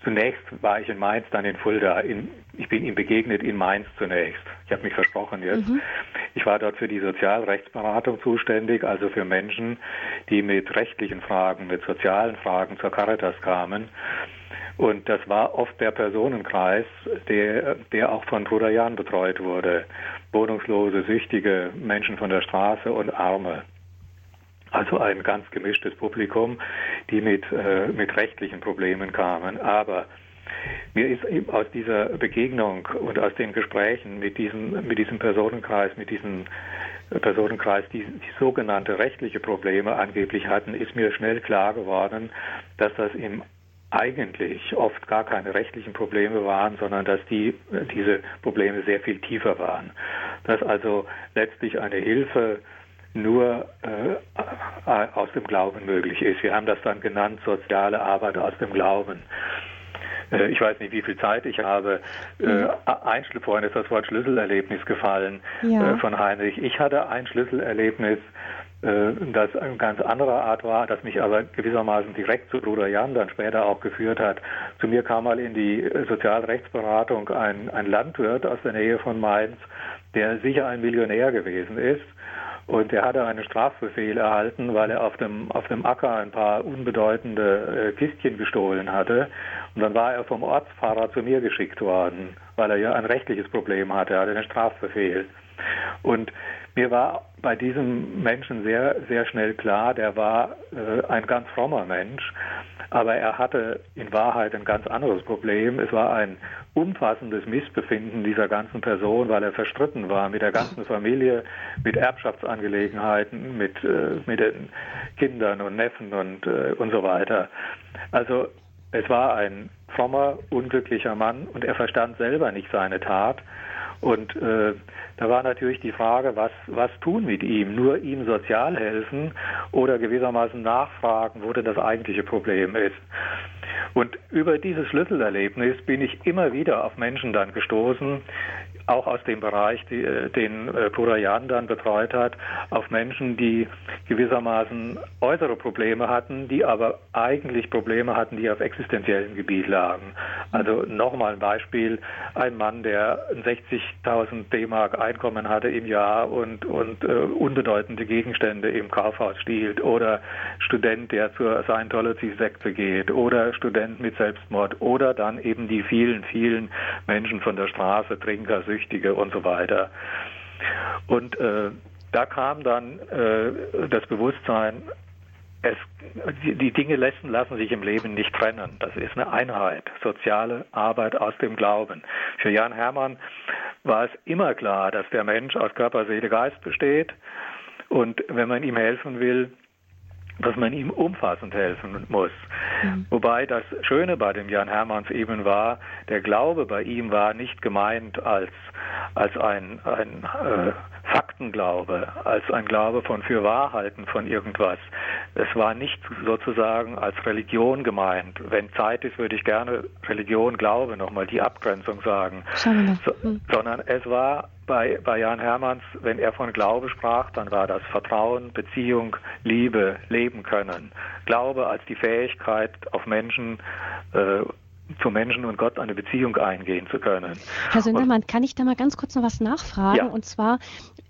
Zunächst war ich in Mainz, dann in Fulda. In, ich bin ihm begegnet in Mainz zunächst. Ich habe mich versprochen jetzt. Mhm. Ich war dort für die Sozialrechtsberatung zuständig, also für Menschen, die mit rechtlichen Fragen, mit sozialen Fragen zur Caritas kamen. Und das war oft der Personenkreis, der, der auch von Bruder Jan betreut wurde. Wohnungslose, Süchtige, Menschen von der Straße und Arme. Also ein ganz gemischtes Publikum, die mit, äh, mit rechtlichen Problemen kamen. Aber mir ist aus dieser Begegnung und aus den Gesprächen mit diesem, mit diesem Personenkreis, mit diesem Personenkreis, die, die sogenannte rechtliche Probleme angeblich hatten, ist mir schnell klar geworden, dass das im eigentlich oft gar keine rechtlichen Probleme waren, sondern dass die, diese Probleme sehr viel tiefer waren. Dass also letztlich eine Hilfe nur äh, aus dem Glauben möglich ist. Wir haben das dann genannt, soziale Arbeit aus dem Glauben. Äh, ich weiß nicht, wie viel Zeit ich habe. Äh, mhm. Ein, vorhin ist das Wort Schlüsselerlebnis gefallen ja. Äh, von Heinrich. Ich hatte ein Schlüsselerlebnis, das eine ganz andere Art war, das mich aber gewissermaßen direkt zu Bruder Jan dann später auch geführt hat. Zu mir kam mal in die Sozialrechtsberatung ein, ein Landwirt aus der Nähe von Mainz, der sicher ein Millionär gewesen ist und er hatte einen Strafbefehl erhalten, weil er auf dem, auf dem Acker ein paar unbedeutende äh, Kistchen gestohlen hatte. Und dann war er vom Ortspfarrer zu mir geschickt worden, weil er ja ein rechtliches Problem hatte. Er hatte einen Strafbefehl. Und mir war bei diesem Menschen sehr, sehr schnell klar, der war äh, ein ganz frommer Mensch, aber er hatte in Wahrheit ein ganz anderes Problem. Es war ein umfassendes Missbefinden dieser ganzen Person, weil er verstritten war mit der ganzen Familie, mit Erbschaftsangelegenheiten, mit, äh, mit den Kindern und Neffen und, äh, und so weiter. Also es war ein frommer, unglücklicher Mann und er verstand selber nicht seine Tat Und äh, da war natürlich die Frage, was, was tun mit ihm? Nur ihm sozial helfen oder gewissermaßen nachfragen, wo denn das eigentliche Problem ist. Und über dieses Schlüsselerlebnis bin ich immer wieder auf Menschen dann gestoßen, auch aus dem Bereich, die, äh, den äh, Purayan dann betreut hat, auf Menschen, die gewissermaßen äußere Probleme hatten, die aber eigentlich Probleme hatten, die auf existenziellem Gebiet lagen. Also nochmal ein Beispiel, ein Mann, der 60.000 D-Mark Einkommen hatte im Jahr und, und äh, unbedeutende Gegenstände im Kaufhaus stiehlt oder Student, der zur Scientology-Sekte geht oder Student mit Selbstmord oder dann eben die vielen, vielen Menschen von der Straße, Trinker, Süchtige, Süchtige und so weiter. Und äh, da kam dann äh, das Bewusstsein, es, die, die Dinge lassen, lassen sich im Leben nicht trennen. Das ist eine Einheit, soziale Arbeit aus dem Glauben. Für Jan Hermann war es immer klar, dass der Mensch aus Körper, Seele, Geist besteht. Und wenn man ihm helfen will, dass man ihm umfassend helfen muss. Mhm. Wobei das Schöne bei dem Jan Hermanns eben war, der Glaube bei ihm war nicht gemeint als, als ein, ein äh, Faktenglaube, als ein Glaube von Fürwahrhalten von irgendwas. Es war nicht sozusagen als Religion gemeint. Wenn Zeit ist, würde ich gerne Religion, Glaube nochmal die Abgrenzung sagen. So, hm. Sondern es war bei, bei Jan Hermanns, wenn er von Glaube sprach, dann war das Vertrauen, Beziehung, Liebe, Leben können. Glaube als die Fähigkeit, auf Menschen äh, zu Menschen und Gott eine Beziehung eingehen zu können. Herr Sündermann, kann ich da mal ganz kurz noch was nachfragen? Ja. Und zwar,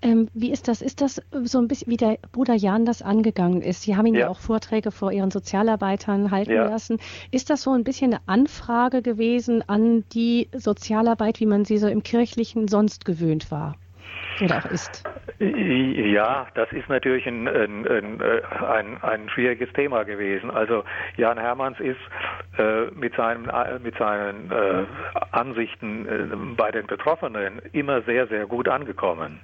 ähm, wie ist das? Ist das so ein bisschen, wie der Bruder Jan das angegangen ist? Sie haben ihn ja, ja auch Vorträge vor Ihren Sozialarbeitern halten ja. lassen. Ist das so ein bisschen eine Anfrage gewesen an die Sozialarbeit, wie man sie so im Kirchlichen sonst gewöhnt war? Oder auch ist? Ja, das ist natürlich ein, ein, ein, ein, schwieriges Thema gewesen. Also Jan Hermanns ist äh, mit, seinem, äh, mit seinen äh, Ansichten äh, bei den Betroffenen immer sehr, sehr gut angekommen.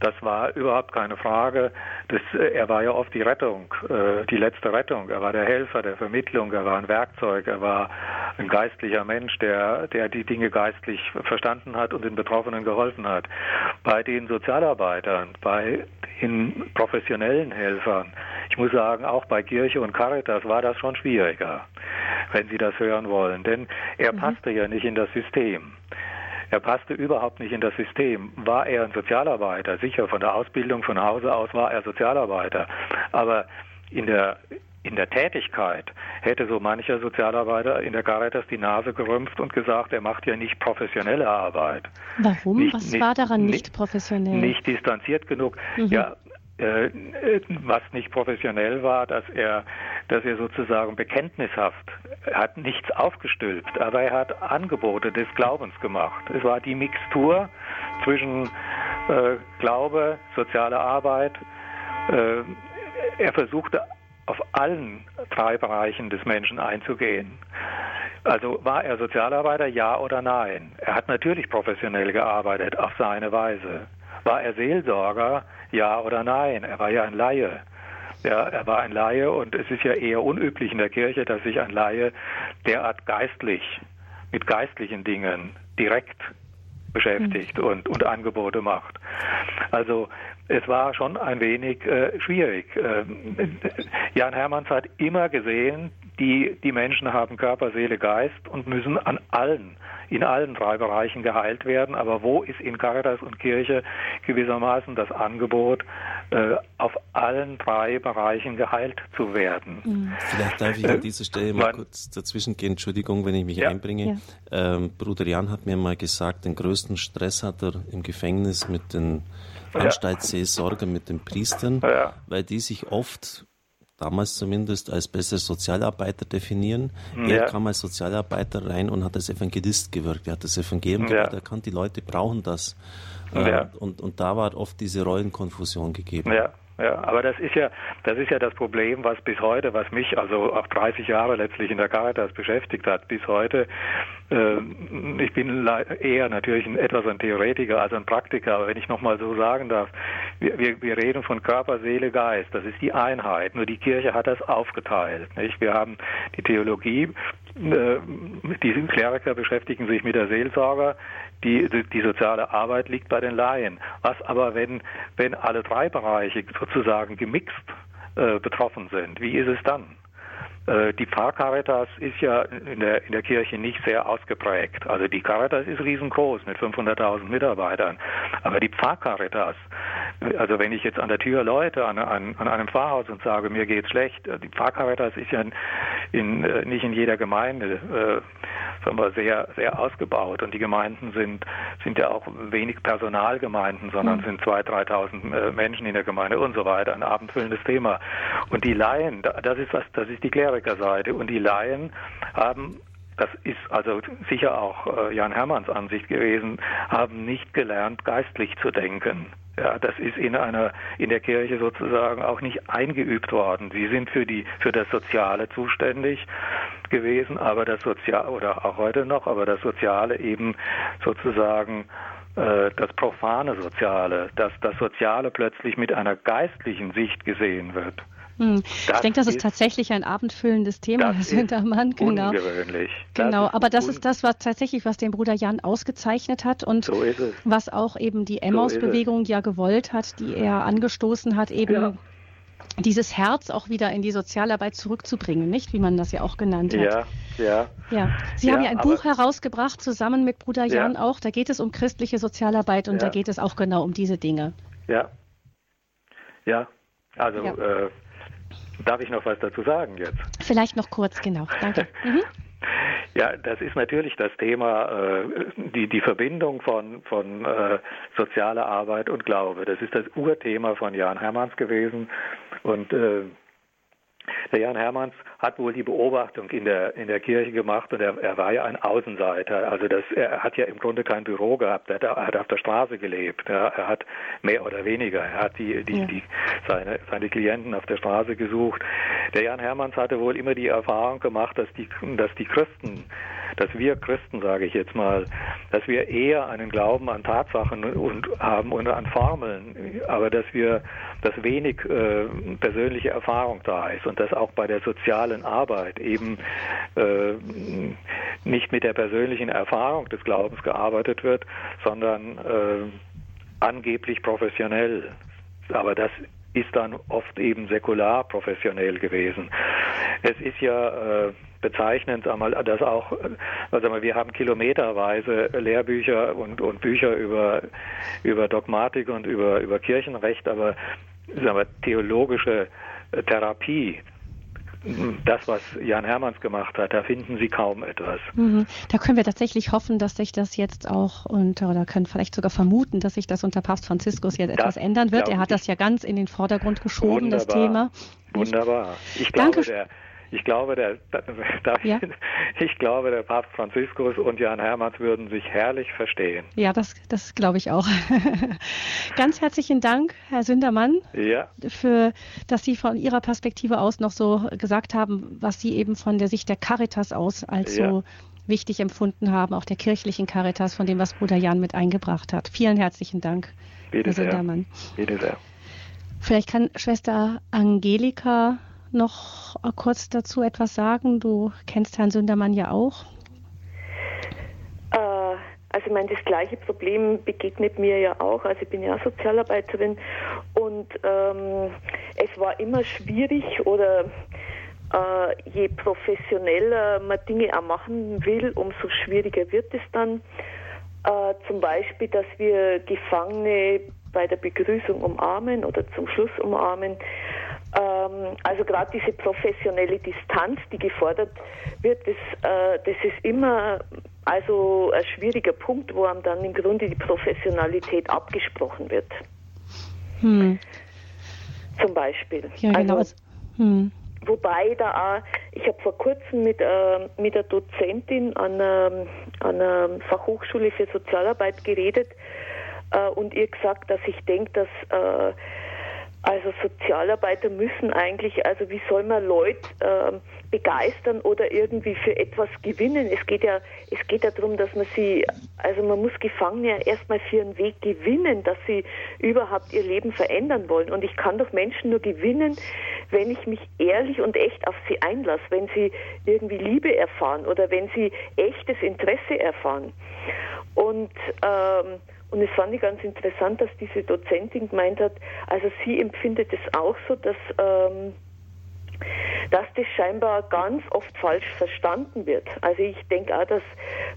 Das war überhaupt keine Frage. Das, er war ja oft die Rettung, äh, die letzte Rettung. Er war der Helfer der Vermittlung, er war ein Werkzeug, er war ein geistlicher Mensch, der, der die Dinge geistlich verstanden hat und den Betroffenen geholfen hat. Bei den Sozialarbeitern, bei den professionellen Helfern, ich muss sagen, auch bei Kirche und Caritas war das schon schwieriger, wenn Sie das hören wollen, denn er mhm. passte ja nicht in das System. Er passte überhaupt nicht in das System. War er ein Sozialarbeiter? Sicher, von der Ausbildung von Hause aus war er Sozialarbeiter. Aber in der in der Tätigkeit hätte so mancher Sozialarbeiter in der Caritas die Nase gerümpft und gesagt, er macht ja nicht professionelle Arbeit. Warum? Nicht, Was nicht, war daran nicht, nicht, professionell? Nicht distanziert genug. Mhm. Ja, äh, was nicht professionell war, dass er, dass er sozusagen bekenntnishaft, er hat nichts aufgestülpt, aber er hat Angebote des Glaubens gemacht. Es war die Mixtur zwischen äh, Glaube, soziale Arbeit. Äh, er versuchte auf allen drei Bereichen des Menschen einzugehen. Also war er Sozialarbeiter, ja oder nein? Er hat natürlich professionell gearbeitet, auf seine Weise. War er Seelsorger, ja oder nein? Er war ja ein Laie. Ja, er war ein Laie und es ist ja eher unüblich in der Kirche, dass sich ein Laie derart geistlich mit geistlichen Dingen direkt beschäftigt mhm. und, und Angebote macht. Also es war schon ein wenig äh, schwierig. Ähm, Jan Hermanns hat immer gesehen, die, die Menschen haben Körper, Seele, Geist und müssen an allen, in allen drei Bereichen geheilt werden. Aber wo ist in Caritas und Kirche gewissermaßen das Angebot, äh, auf allen drei Bereichen geheilt zu werden? Mhm. Vielleicht darf ich an dieser Stelle mal kurz dazwischen gehen. Entschuldigung, wenn ich mich ja. einbringe. Ja. Ähm, Bruder Jan hat mir mal gesagt, den größten Stress hat er im Gefängnis mit den Anstaltsseelsorger mit den Priestern, weil die sich oft damals zumindest als bessere Sozialarbeiter definieren. Ja. Er kam als Sozialarbeiter rein und hat als Evangelist gewirkt. Er hat das Evangelium ja. erkannt, die Leute brauchen das. Ja. Und, und da war oft diese Rollenkonfusion gegeben. Ja. Ja, aber das ist ja, das ist ja das Problem, was bis heute, was mich also auch 30 Jahre letztlich in der Caritas beschäftigt hat, bis heute. Äh, ich bin eher natürlich ein, etwas ein Theoretiker als ein Praktiker, aber wenn ich nochmal so sagen darf, wir, wir, wir reden von Körper, Seele, Geist. Das ist die Einheit. Nur die Kirche hat das aufgeteilt. Nicht? Wir haben die Theologie äh, die Kleriker beschäftigen sich mit der Seelsorge, die, die soziale Arbeit liegt bei den Laien. Was aber, wenn, wenn alle drei Bereiche sozusagen gemixt äh, betroffen sind, wie ist es dann? Äh, die Pfarrcaritas ist ja in der, in der Kirche nicht sehr ausgeprägt. Also die Caritas ist riesengroß mit 500.000 Mitarbeitern. Aber die Pfarrcaritas, also wenn ich jetzt an der Tür läute an, an, an einem Pfarrhaus und sage, mir geht's schlecht, äh, die Pfarrcaritas ist ja in, in, äh, nicht in jeder Gemeinde äh, sagen sehr, sehr ausgebaut. Und die Gemeinden sind, sind ja auch wenig Personalgemeinden, sondern mhm. sind 2.000, 3.000 Menschen in der Gemeinde und so weiter. Ein abendfüllendes Thema. Und die Laien, das ist was, das ist die Klerikerseite. Und die Laien haben das ist also sicher auch äh, Jan Hermanns Ansicht gewesen, haben nicht gelernt, geistlich zu denken. Ja, das ist in einer in der Kirche sozusagen auch nicht eingeübt worden. Sie sind für die für das Soziale zuständig gewesen, aber das Soziale oder auch heute noch, aber das Soziale eben sozusagen äh, das profane Soziale, dass das Soziale plötzlich mit einer geistlichen Sicht gesehen wird. Hm. Ich denke, das ist, ist, tatsächlich ein abendfüllendes Thema, Herr Sündermann. Genau. Ungewöhnlich. Genau, das aber das ist das, was tatsächlich, was den Bruder Jan ausgezeichnet hat und so was auch eben die Emmaus-Bewegung so ja gewollt hat, die er angestoßen hat, eben ja. dieses Herz auch wieder in die Sozialarbeit zurückzubringen, nicht? Wie man das ja auch genannt hat. Ja, ja. ja. Sie ja, haben ja ein Buch herausgebracht, zusammen mit Bruder Jan ja. auch. Da geht es um christliche Sozialarbeit und da geht es auch genau um diese Dinge. Ja. Ja. Also äh, Darf ich noch was dazu sagen jetzt? Vielleicht noch kurz, genau. Danke. Mhm. Ja, das ist natürlich das Thema, äh, die, die Verbindung von, von äh, sozialer Arbeit und Glaube. Das ist das Urthema von Jan Hermanns gewesen. Und äh, der Jan Hermanns hat wohl die Beobachtung in der, in der Kirche gemacht und er, er war ja ein Außenseiter. Also das, er hat ja im Grunde kein Büro gehabt, er hat, auf der Straße gelebt. Ja, er hat mehr oder weniger, er hat die, die, ja. die, seine, seine Klienten auf der Straße gesucht. Der Jan Hermanns hatte wohl immer die Erfahrung gemacht, dass die, dass die Christen dass wir Christen, sage ich jetzt mal, dass wir eher einen Glauben an Tatsachen und haben und an Formeln, aber dass wir, dass wenig äh, persönliche Erfahrung da ist und dass auch bei der sozialen Arbeit eben äh, nicht mit der persönlichen Erfahrung des Glaubens gearbeitet wird, sondern äh, angeblich professionell. Aber das ist dann oft eben säkular professionell gewesen. Es ist ja äh, bezeichnend, dass auch, also wir haben kilometerweise Lehrbücher und, und Bücher über, über Dogmatik und über, über Kirchenrecht, aber sagen wir, theologische Therapie, das, was Jan Hermanns gemacht hat, da finden Sie kaum etwas. Mhm. Da können wir tatsächlich hoffen, dass sich das jetzt auch unter, oder können vielleicht sogar vermuten, dass sich das unter Papst Franziskus jetzt das etwas ändern wird. Er hat das ja ganz in den Vordergrund geschoben, Wunderbar. das Thema. Wunderbar. Ich glaube, Danke. der ich glaube, der, ja. ich glaube, der Papst Franziskus und Jan Hermanns würden sich herrlich verstehen. Ja, das, das glaube ich auch. Ganz herzlichen Dank, Herr Sündermann, ja. für, dass Sie von Ihrer Perspektive aus noch so gesagt haben, was Sie eben von der Sicht der Caritas aus als ja. so wichtig empfunden haben, auch der kirchlichen Caritas, von dem, was Bruder Jan mit eingebracht hat. Vielen herzlichen Dank, Bitte Herr Sündermann. Bitte sehr. Vielleicht kann Schwester Angelika noch kurz dazu etwas sagen? Du kennst Herrn Sündermann ja auch. Äh, also ich meine, das gleiche Problem begegnet mir ja auch. Also ich bin ja Sozialarbeiterin und ähm, es war immer schwierig oder äh, je professioneller man Dinge auch machen will, umso schwieriger wird es dann. Äh, zum Beispiel, dass wir Gefangene bei der Begrüßung umarmen oder zum Schluss umarmen. Ähm, also gerade diese professionelle Distanz, die gefordert wird, das, äh, das ist immer also ein schwieriger Punkt, wo einem dann im Grunde die Professionalität abgesprochen wird. Hm. Zum Beispiel. Ja, genau. Also, hm. Wobei da auch, ich habe vor kurzem mit, äh, mit einer Dozentin an einer, an einer Fachhochschule für Sozialarbeit geredet äh, und ihr gesagt, dass ich denke, dass äh, Also Sozialarbeiter müssen eigentlich, also wie soll man Leute äh, begeistern oder irgendwie für etwas gewinnen? Es geht ja, es geht ja darum, dass man sie, also man muss Gefangene ja erstmal für ihren Weg gewinnen, dass sie überhaupt ihr Leben verändern wollen. Und ich kann doch Menschen nur gewinnen, wenn ich mich ehrlich und echt auf sie einlasse, wenn sie irgendwie Liebe erfahren oder wenn sie echtes Interesse erfahren. Und ähm, und es fand ich ganz interessant, dass diese Dozentin gemeint hat, also sie empfindet es auch so, dass, ähm, dass das scheinbar ganz oft falsch verstanden wird. Also ich denke auch, dass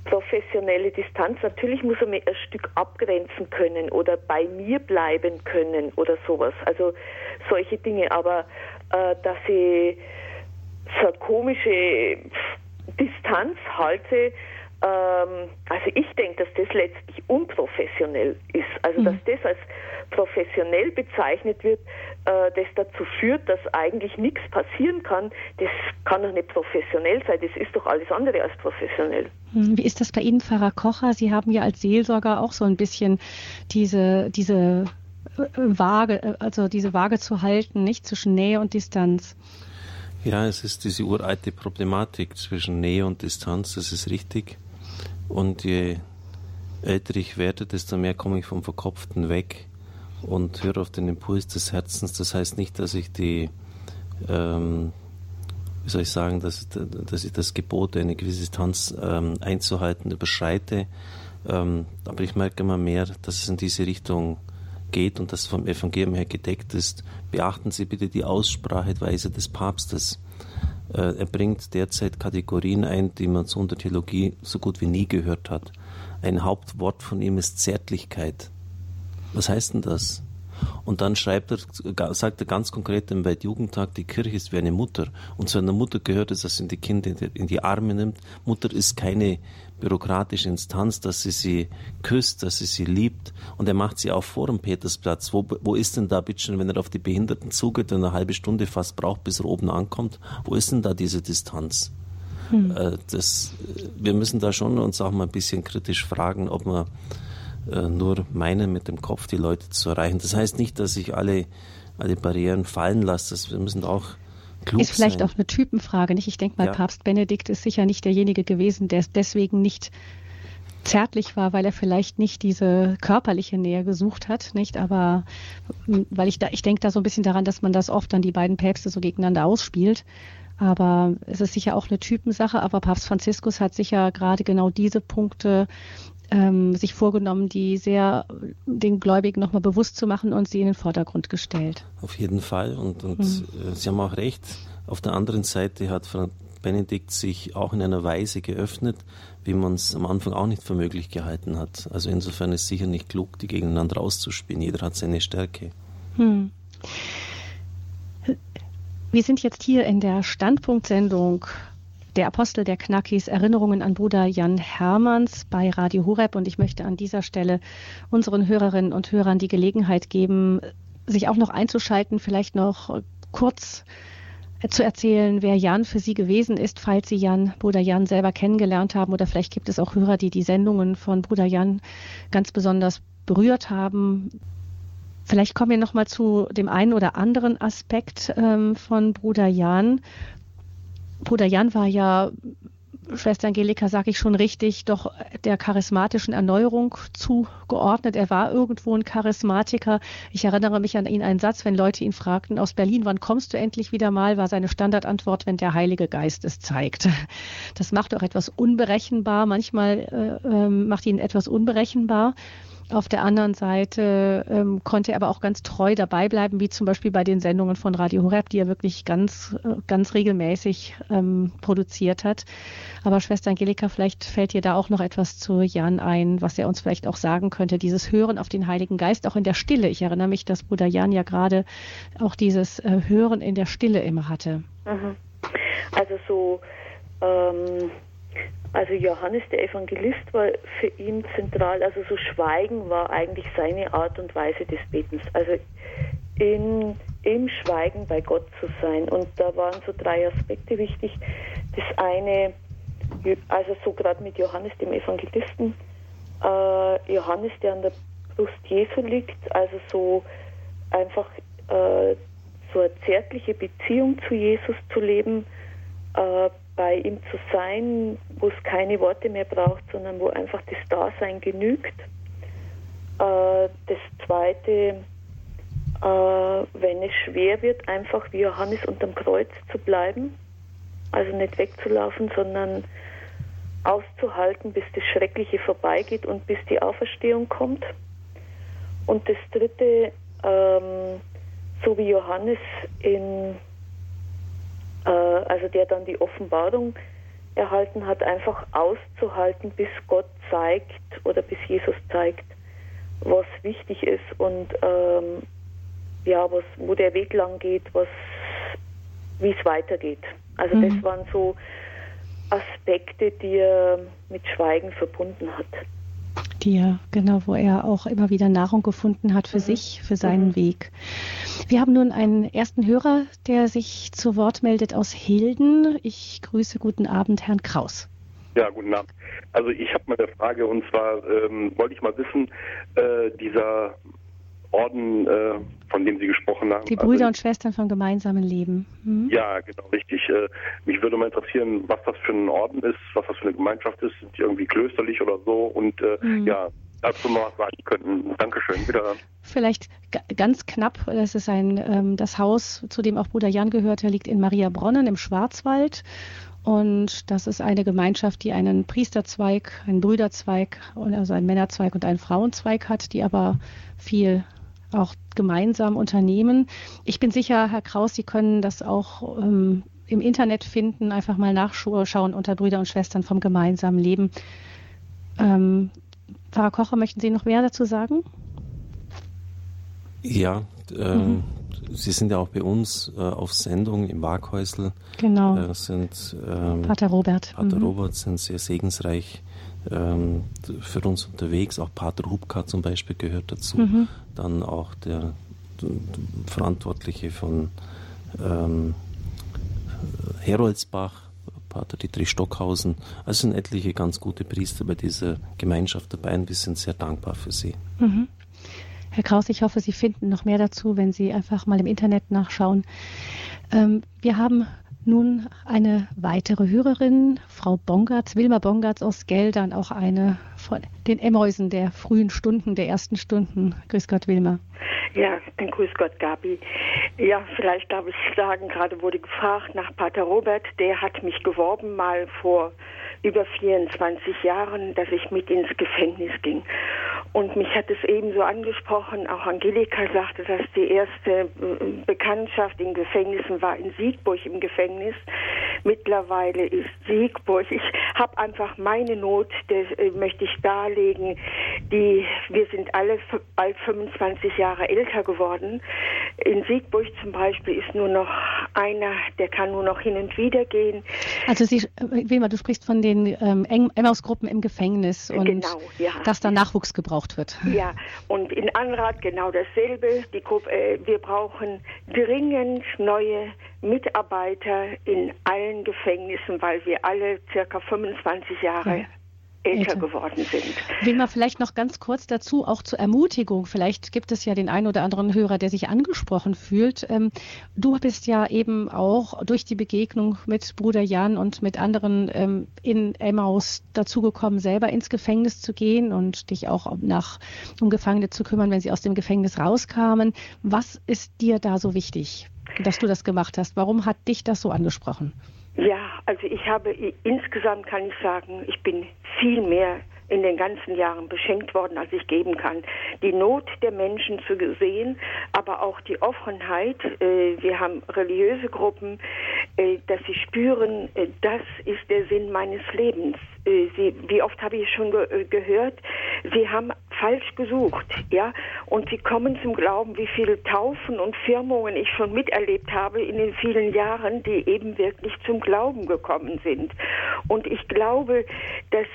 professionelle Distanz, natürlich muss man ein Stück abgrenzen können oder bei mir bleiben können oder sowas. Also solche Dinge, aber äh, dass ich so komische Distanz halte, ähm, also ich denke, dass das letztlich unprofessionell ist. Also dass mhm. das als professionell bezeichnet wird, äh, das dazu führt, dass eigentlich nichts passieren kann, das kann doch nicht professionell sein. Das ist doch alles andere als professionell. Hm, wie ist das bei Ihnen, Pfarrer Kocher? Sie haben ja als Seelsorger auch so ein bisschen diese, diese äh, Waage, äh, also diese Waage zu halten, nicht zwischen Nähe und Distanz. Ja, es ist diese uralte Problematik zwischen Nähe und Distanz, das ist richtig. Und je älter ich werde, desto mehr komme ich vom Verkopften weg und höre auf den Impuls des Herzens. Das heißt nicht, dass ich die, ähm, wie soll ich sagen, dass, dass ich das Gebot, eine gewisse Distanz ähm, einzuhalten, überschreite. Ähm, aber ich merke immer mehr, dass es in diese Richtung geht und das vom Evangelium her gedeckt ist. Beachten Sie bitte die Ausspracheweise des Papstes. Äh, er bringt derzeit Kategorien ein, die man so unter Theologie so gut wie nie gehört hat. Ein Hauptwort von ihm ist Zärtlichkeit. Was heißt denn das? Und dann schreibt er, sagt er ganz konkret im Weltjugendtag, die Kirche ist wie eine Mutter. Und zu einer Mutter gehört es, dass sie die Kinder in die Arme nimmt. Mutter ist keine bürokratische Instanz, dass sie sie küsst, dass sie sie liebt. Und er macht sie auch vor dem Petersplatz. Wo, wo ist denn da, bitteschön, wenn er auf die Behinderten zugeht und eine halbe Stunde fast braucht, bis er oben ankommt, wo ist denn da diese Distanz? Hm. Äh, das, wir müssen da schon uns auch mal ein bisschen kritisch fragen, ob äh, nur meinen, mit dem Kopf die Leute zu erreichen. Das heißt nicht, dass ich alle, alle Barrieren fallen lasse. wir müssen auch Klug ist vielleicht sein. auch eine Typenfrage, nicht? Ich denke mal, ja. Papst Benedikt ist sicher nicht derjenige gewesen, der deswegen nicht zärtlich war, weil er vielleicht nicht diese körperliche Nähe gesucht hat, nicht? Aber weil ich da, ich denke da so ein bisschen daran, dass man das oft dann die beiden Päpste so gegeneinander ausspielt. Aber es ist sicher auch eine Typensache. Aber Papst Franziskus hat sicher gerade genau diese Punkte ähm, sich vorgenommen, die sehr den Gläubigen nochmal bewusst zu machen und sie in den Vordergrund gestellt. Auf jeden Fall. Und, und mhm. Sie haben auch recht. Auf der anderen Seite hat Franz Benedikt sich auch in einer Weise geöffnet, wie man es am Anfang auch nicht für möglich gehalten hat. Also insofern ist es sicher nicht klug, die gegeneinander auszuspielen. Jeder hat seine Stärke. Hm. Wir sind jetzt hier in der Standpunktsendung der Apostel der Knackis, Erinnerungen an Bruder Jan Hermanns bei Radio Horeb. Und ich möchte an dieser Stelle unseren Hörerinnen und Hörern die Gelegenheit geben, sich auch noch einzuschalten, vielleicht noch kurz zu erzählen, wer Jan für Sie gewesen ist, falls Sie Jan, Bruder Jan selber kennengelernt haben. Oder vielleicht gibt es auch Hörer, die die Sendungen von Bruder Jan ganz besonders berührt haben. Vielleicht kommen wir noch mal zu dem einen oder anderen Aspekt ähm, von Bruder Jan. Bruder Jan war ja, Schwester Angelika, sage ich schon richtig, doch der charismatischen Erneuerung zugeordnet. Er war irgendwo ein Charismatiker. Ich erinnere mich an ihn einen Satz, wenn Leute ihn fragten aus Berlin, wann kommst du endlich wieder mal, war seine Standardantwort, wenn der Heilige Geist es zeigt. Das macht auch etwas unberechenbar. Manchmal äh, äh, macht ihn etwas unberechenbar. Auf der anderen Seite ähm, konnte er aber auch ganz treu dabei bleiben, wie zum Beispiel bei den Sendungen von Radio Horeb, die er wirklich ganz, äh, ganz regelmäßig ähm, produziert hat. Aber Schwester Angelika, vielleicht fällt dir da auch noch etwas zu Jan ein, was er uns vielleicht auch sagen könnte. Dieses Hören auf den Heiligen Geist, auch in der Stille. Ich erinnere mich, dass Bruder Jan ja gerade auch dieses äh, Hören in der Stille immer hatte. Mhm. Also so ähm also Johannes der Evangelist war für ihn zentral, also so Schweigen war eigentlich seine Art und Weise des Betens. Also in, im Schweigen bei Gott zu sein. Und da waren so drei Aspekte wichtig. Das eine, also so gerade mit Johannes dem Evangelisten, äh, Johannes, der an der Brust Jesu liegt, also so einfach äh, so eine zärtliche Beziehung zu Jesus zu leben, äh, bei ihm zu sein, wo es keine Worte mehr braucht, sondern wo einfach das Dasein genügt. Äh, das Zweite, äh, wenn es schwer wird, einfach wie Johannes unterm Kreuz zu bleiben, also nicht wegzulaufen, sondern auszuhalten, bis das Schreckliche vorbeigeht und bis die Auferstehung kommt. Und das Dritte, ähm, so wie Johannes in, äh, also der dann die Offenbarung erhalten hat, einfach auszuhalten, bis Gott zeigt oder bis Jesus zeigt, was wichtig ist und ähm, ja, was, wo der Weg lang geht, was, wie es weitergeht. Also mhm. das waren so Aspekte, die er mit Schweigen verbunden hat. Die er, genau, wo er auch immer wieder Nahrung gefunden hat für mhm. sich, für seinen mhm. Weg. Wir haben nun einen ersten Hörer, der sich zu Wort meldet aus Hilden. Ich grüße guten Abend, Herrn Kraus. Ja, guten Abend. Also ich habe mal eine Frage und zwar ähm, wollte ich mal wissen, äh, dieser Orden, äh, von dem Sie gesprochen haben. Die Brüder also, und Schwestern vom gemeinsamen Leben. Mhm. Ja, genau, richtig. Äh, mich würde mal interessieren, was das für ein Orden ist, was das für eine Gemeinschaft ist. Sind die irgendwie klösterlich oder so? Und äh, mhm. ja, dazu mal was sagen könnten. Dankeschön. Wieder. Vielleicht ganz knapp, das ist ein ähm, das Haus, zu dem auch Bruder Jan gehörte, liegt in Maria Bronnen im Schwarzwald. Und das ist eine Gemeinschaft, die einen Priesterzweig, einen Brüderzweig, also einen Männerzweig und einen Frauenzweig hat, die aber viel auch gemeinsam unternehmen. Ich bin sicher, Herr Kraus, Sie können das auch ähm, im Internet finden, einfach mal nachschauen unter Brüder und Schwestern vom gemeinsamen Leben. Ähm, Pfarrer Kocher, möchten Sie noch mehr dazu sagen? Ja, äh, mhm. Sie sind ja auch bei uns äh, auf Sendung im Waghäusl. Genau. Äh, sind, ähm, Pater Robert. Pater mhm. Robert sind sehr segensreich ähm, für uns unterwegs. Auch Pater Hubka zum Beispiel gehört dazu. Mhm. Dann auch der, der Verantwortliche von ähm, Heroldsbach, Pater Dietrich Stockhausen. Also sind etliche ganz gute Priester bei dieser Gemeinschaft dabei und wir sind sehr dankbar für sie. Mhm. Herr Kraus, ich hoffe, Sie finden noch mehr dazu, wenn Sie einfach mal im Internet nachschauen. Ähm, wir haben nun eine weitere Hörerin, Frau Bongartz, Wilma Bongartz aus Geldern, auch eine von den Emmäusen der frühen Stunden, der ersten Stunden. Grüß Gott, Wilma. Ja, grüß Gott, Gabi. Ja, vielleicht darf ich sagen, gerade wurde gefragt nach Pater Robert, der hat mich geworben mal vor über 24 Jahren, dass ich mit ins Gefängnis ging. Und mich hat es ebenso angesprochen, auch Angelika sagte, dass die erste äh, Bekanntschaft in Gefängnissen war in Siegburg im Gefängnis. Mittlerweile ist Siegburg. Ich habe einfach meine Not, das äh, möchte ich darlegen. Die, wir sind alle bald 25 Jahre älter geworden. In Siegburg zum Beispiel ist nur noch einer, der kann nur noch hin und wieder gehen. Also Sie, äh, Wilma, du sprichst von den ähm, Emmaus-Gruppen im Gefängnis und genau, ja. dass da Nachwuchs gebraucht wird. Ja, und in Anrat genau dasselbe. Die Gruppe, äh, wir brauchen dringend neue Mitarbeiter in allen Gefängnissen, weil wir alle circa 25 Jahre ja älter geworden sind. Will man vielleicht noch ganz kurz dazu, auch zur Ermutigung, vielleicht gibt es ja den einen oder anderen Hörer, der sich angesprochen fühlt. Ähm, du bist ja eben auch durch die Begegnung mit Bruder Jan und mit anderen ähm, in Emmaus dazugekommen, selber ins Gefängnis zu gehen und dich auch nach, um Gefangene zu kümmern, wenn sie aus dem Gefängnis rauskamen. Was ist dir da so wichtig, dass du das gemacht hast? Warum hat dich das so angesprochen? Ja, also ich habe insgesamt kann ich sagen, ich bin viel mehr in den ganzen Jahren beschenkt worden, als ich geben kann. Die Not der Menschen zu sehen, aber auch die Offenheit. Äh, wir haben religiöse Gruppen, äh, dass sie spüren, äh, das ist der Sinn meines Lebens. Sie, wie oft habe ich schon ge gehört, sie haben falsch gesucht, ja, und sie kommen zum Glauben, wie viele Taufen und Firmungen ich schon miterlebt habe in den vielen Jahren, die eben wirklich zum Glauben gekommen sind. Und ich glaube, dass,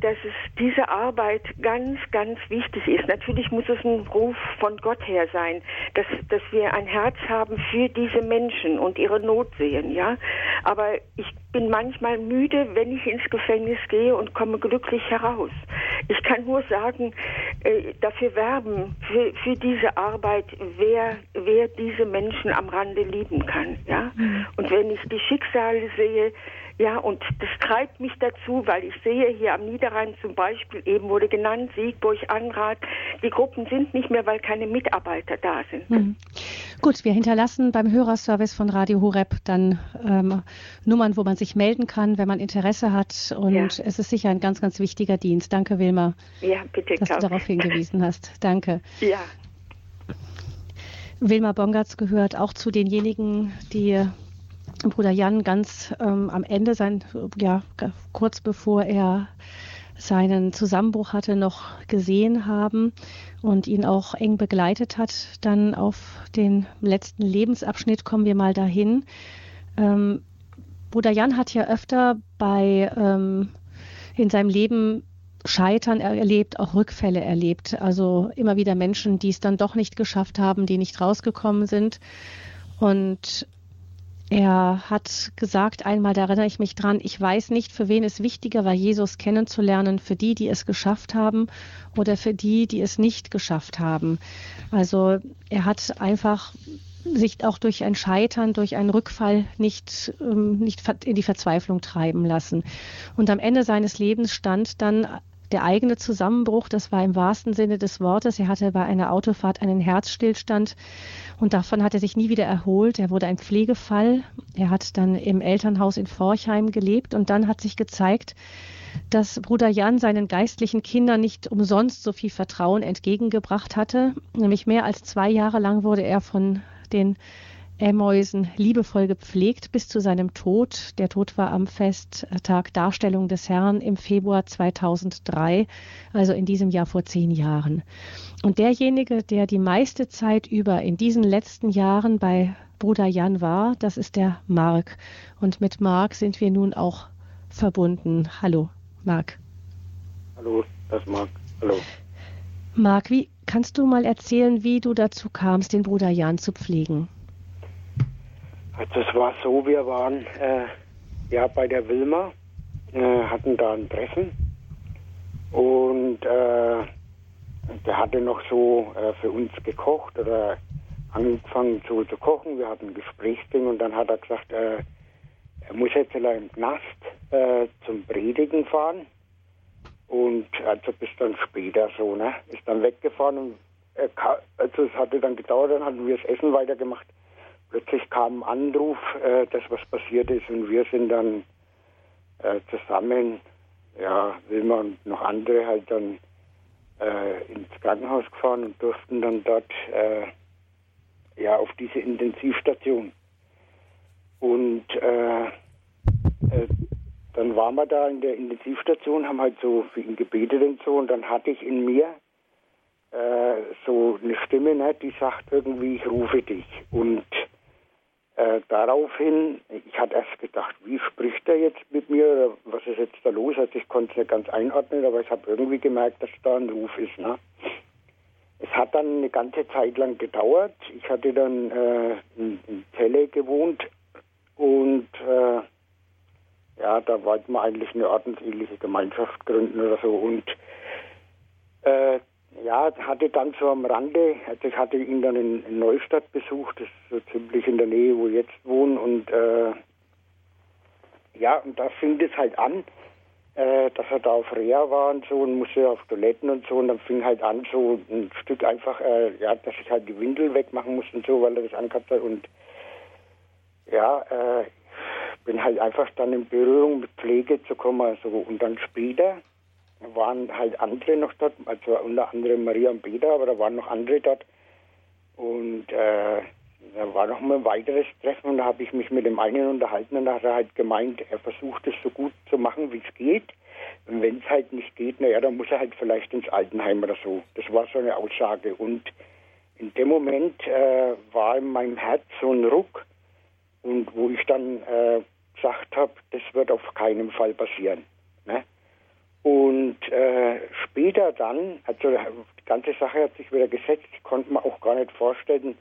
dass es diese Arbeit ganz, ganz wichtig ist. Natürlich muss es ein Ruf von Gott her sein, dass, dass wir ein Herz haben für diese Menschen und ihre Not sehen, ja. Aber ich bin manchmal müde, wenn ich ins Gefängnis gehe und komme glücklich heraus. Ich kann nur sagen, äh, dafür werben, für, für diese Arbeit, wer, wer diese Menschen am Rande lieben kann. Ja? Mhm. Und wenn ich die Schicksale sehe, ja, und das treibt mich dazu, weil ich sehe hier am Niederrhein zum Beispiel, eben wurde genannt, Siegburg, Anrat, die Gruppen sind nicht mehr, weil keine Mitarbeiter da sind. Mhm. Gut, wir hinterlassen beim Hörerservice von Radio Horeb dann ähm, Nummern, wo man sich melden kann, wenn man Interesse hat. Und ja. es ist sicher ein ganz, ganz wichtiger Dienst. Danke, Wilma, ja, bitte, dass du darauf hingewiesen hast. Danke. Ja. Wilma Bongatz gehört auch zu denjenigen, die Bruder Jan ganz ähm, am Ende, sein, ja, kurz bevor er seinen Zusammenbruch hatte, noch gesehen haben und ihn auch eng begleitet hat. Dann auf den letzten Lebensabschnitt kommen wir mal dahin. Ähm, Bruder Jan hat ja öfter bei ähm, in seinem Leben Scheitern erlebt, auch Rückfälle erlebt. Also immer wieder Menschen, die es dann doch nicht geschafft haben, die nicht rausgekommen sind. Und er hat gesagt einmal, da erinnere ich mich dran, ich weiß nicht, für wen es wichtiger war, Jesus kennenzulernen, für die, die es geschafft haben oder für die, die es nicht geschafft haben. Also er hat einfach sich auch durch ein Scheitern, durch einen Rückfall nicht, ähm, nicht in die Verzweiflung treiben lassen. Und am Ende seines Lebens stand dann der eigene Zusammenbruch, das war im wahrsten Sinne des Wortes. Er hatte bei einer Autofahrt einen Herzstillstand und davon hat er sich nie wieder erholt. Er wurde ein Pflegefall. Er hat dann im Elternhaus in Forchheim gelebt und dann hat sich gezeigt, dass Bruder Jan seinen geistlichen Kindern nicht umsonst so viel Vertrauen entgegengebracht hatte. Nämlich mehr als zwei Jahre lang wurde er von den Amäusen liebevoll gepflegt bis zu seinem Tod. Der Tod war am Festtag Darstellung des Herrn im Februar 2003, also in diesem Jahr vor zehn Jahren. Und derjenige, der die meiste Zeit über in diesen letzten Jahren bei Bruder Jan war, das ist der Mark. Und mit Mark sind wir nun auch verbunden. Hallo, Mark. Hallo, das ist Mark. Hallo. Mark, wie kannst du mal erzählen, wie du dazu kamst, den Bruder Jan zu pflegen? Also es war so, wir waren äh, ja bei der Wilma, äh, hatten da ein Treffen und äh, der hatte noch so äh, für uns gekocht oder angefangen so zu kochen. Wir hatten ein Gesprächsding und dann hat er gesagt, äh, er muss jetzt im Knast äh, zum Predigen fahren. Und also bis dann später so, ne? Ist dann weggefahren und also es hatte dann gedauert, dann hatten wir das Essen weitergemacht plötzlich kam ein Anruf, äh, dass was passiert ist und wir sind dann äh, zusammen, ja, Wilma und noch andere halt dann äh, ins Krankenhaus gefahren und durften dann dort äh, ja auf diese Intensivstation. Und äh, äh, dann waren wir da in der Intensivstation, haben halt so für ihn gebetet und so und dann hatte ich in mir so eine Stimme, ne, die sagt irgendwie, ich rufe dich. Und äh, daraufhin, ich hatte erst gedacht, wie spricht er jetzt mit mir oder was ist jetzt da los? Also ich konnte es nicht ganz einordnen, aber ich habe irgendwie gemerkt, dass da ein Ruf ist. Ne? Es hat dann eine ganze Zeit lang gedauert. Ich hatte dann äh, in, in Celle gewohnt und äh, ja, da wollte man eigentlich eine ordensähnliche Gemeinschaft gründen oder so. Und äh, ja, hatte dann so am Rande, also ich hatte ihn dann in, Neustadt besucht, das ist so ziemlich in der Nähe, wo wir jetzt wohnen. Und äh, ja, und da fing es halt an, äh, dass er da auf Reha war und so und musste auf Toiletten und so. Und dann fing halt an, so ein Stück einfach, äh, ja, dass ich halt die Windel wegmachen musste und so, weil er das angehabt hat. Und ja, äh, bin halt einfach dann in Berührung mit Pflege zu kommen. Also, und dann später waren halt andere noch dort, also unter anderem Maria und Peter, aber da waren noch andere dort. Und äh, da war noch mal ein weiteres Treffen und da habe ich mich mit dem einen unterhalten und da hat er halt gemeint, er versucht es so gut zu machen, wie es geht. Und wenn es halt nicht geht, naja, dann muss er halt vielleicht ins Altenheim oder so. Das war so eine Aussage. Und in dem Moment äh, war in meinem Herz so ein Ruck und wo ich dann äh, gesagt habe, das wird auf keinen Fall passieren. Ne? Und äh, später dann, also die ganze Sache hat sich wieder gesetzt, ich konnte mir auch gar nicht vorstellen,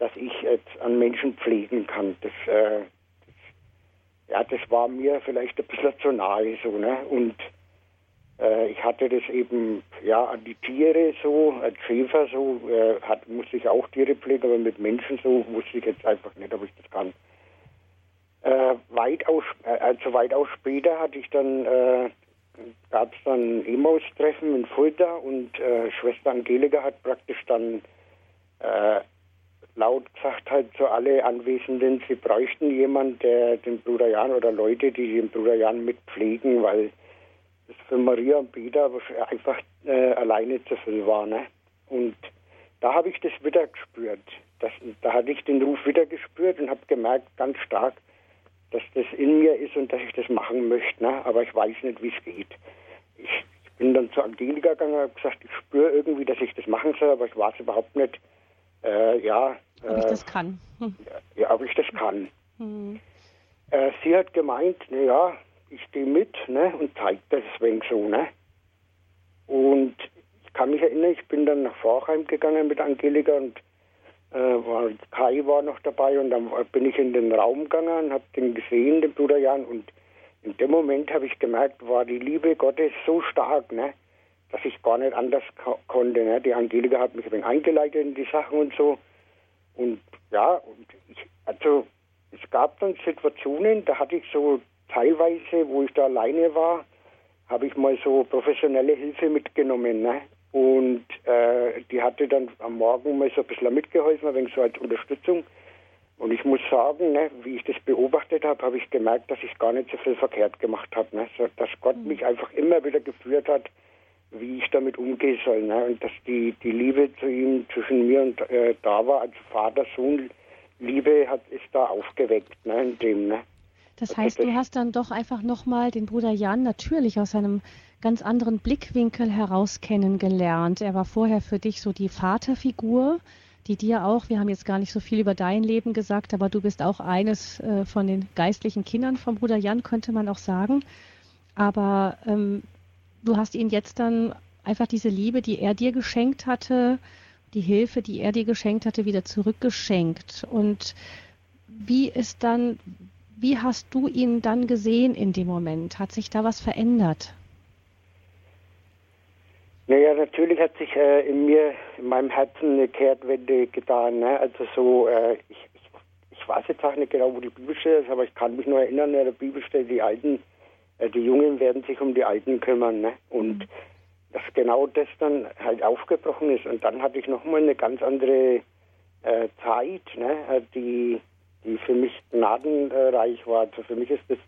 dass ich jetzt an Menschen pflegen kann. Das, äh, das, ja, das war mir vielleicht ein bisschen zu nahe so, ne? Und äh, ich hatte das eben ja an die Tiere so, als Schäfer so, äh, hat, musste ich auch Tiere pflegen, aber mit Menschen so wusste ich jetzt einfach nicht, ob ich das kann. Äh, weitaus, äh, also weitaus später hatte ich dann, gab es dann Emaus-Treffen in Fulda und äh, Schwester Angelika hat praktisch dann äh, laut gesagt halt zu alle Anwesenden, sie bräuchten jemanden, der den Bruder Jan oder Leute, die den Bruder Jan mitpflegen, weil das für Maria und Peter einfach äh, alleine zu viel war. Ne? Und da habe ich das wieder gespürt. Das, da hatte ich den Ruf wieder gespürt und habe gemerkt, ganz stark, dass das in mir ist und dass ich das machen möchte. Ne? Aber ich weiß nicht, wie es geht. Ich, ich, bin dann zu Angelika gegangen und habe gesagt, ich spüre irgendwie, dass ich das machen soll, aber ich weiß überhaupt nicht, äh, ja. Ob ich das äh, kann. Hm. Ja, ob ich das kann. Hm. Äh, sie hat gemeint, naja, ich gehe mit ne, und zeige das wegen so. Ne? Und ich kann mich erinnern, ich bin dann nach Vorheim gegangen mit Angelika und äh, war, Kai war noch dabei und dann bin ich in den Raum gegangen und habe den gesehen, den Bruder Jan. Und in dem Moment habe ich gemerkt, war die Liebe Gottes so stark, ne, dass ich gar nicht anders ko konnte. Ne? Die Angelika hat mich ein eingeleitet in die Sachen und so. Und ja, und ich, also es gab dann Situationen, da hatte ich so teilweise, wo ich da alleine war, habe ich mal so professionelle Hilfe mitgenommen. Ne? Und äh, die hatte dann am Morgen mal so ein bisschen mitgeholfen, wenig so als Unterstützung. Und ich muss sagen, ne, wie ich das beobachtet habe, habe ich gemerkt, dass ich gar nicht so viel verkehrt gemacht habe. Ne? So, dass Gott mhm. mich einfach immer wieder geführt hat, wie ich damit umgehen soll. Ne? Und dass die, die Liebe zu ihm zwischen mir und äh, da war, als Vater-Sohn-Liebe hat, ist da aufgeweckt ne, in dem. Ne? Das heißt, du hast dann doch einfach nochmal den Bruder Jan natürlich aus einem ganz anderen Blickwinkel heraus kennengelernt. Er war vorher für dich so die Vaterfigur, die dir auch, wir haben jetzt gar nicht so viel über dein Leben gesagt, aber du bist auch eines äh, von den geistlichen Kindern vom Bruder Jan, könnte man auch sagen. Aber ähm, du hast ihn jetzt dann einfach diese Liebe, die er dir geschenkt hatte, die Hilfe, die er dir geschenkt hatte, wieder zurückgeschenkt. Und wie ist dann, wie hast du ihn dann gesehen in dem Moment? Hat sich da was verändert? Naja, natürlich hat sich äh, in mir, in meinem Herzen eine Kehrtwende getan. Ne? Also so, äh, ich, ich, ich, weiß jetzt auch nicht genau, wo die Bibelstelle ist, aber ich kann mich nur erinnern, in der Bibelstelle, die Alten, äh, die Jungen werden sich um die Alten kümmern. Ne? Und mhm. dass genau das dann halt aufgebrochen ist. Und dann hatte ich nochmal eine ganz andere äh, Zeit, ne? Äh, die die für mich gnadenreich war. Also für mich ist das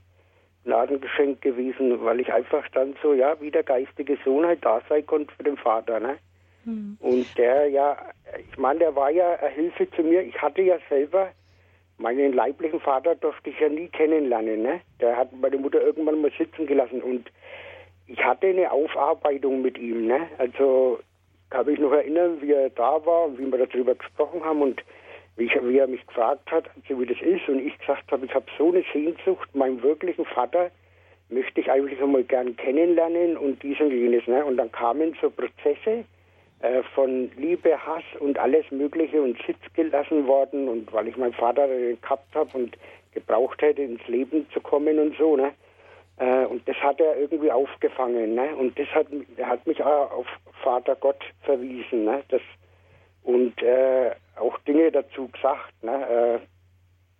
Gnadengeschenk gewesen, weil ich einfach dann so, ja, wie der geistige Sohn halt da sein konnte für den Vater, ne? Mhm. Und der ja, ich meine, der war ja eine Hilfe zu mir. Ich hatte ja selber meinen leiblichen Vater durfte ich ja nie kennenlernen, ne? Der hat meine Mutter irgendwann mal sitzen gelassen und ich hatte eine Aufarbeitung mit ihm, ne? Also kann mich noch erinnern, wie er da war und wie wir darüber gesprochen haben und wie, ich, wie er mich gefragt hat, also wie das ist, und ich gesagt habe, ich habe so eine Sehnsucht, meinen wirklichen Vater möchte ich eigentlich einmal gern kennenlernen und dies und jenes. Ne? Und dann kamen so Prozesse äh, von Liebe, Hass und alles Mögliche und Sitz gelassen worden und weil ich meinen Vater gehabt habe und gebraucht hätte, ins Leben zu kommen und so. Ne? Äh, und das hat er irgendwie aufgefangen. Ne? Und das hat, er hat mich auch auf Vater Gott verwiesen. Ne? Das, und äh, auch Dinge dazu gesagt, ne?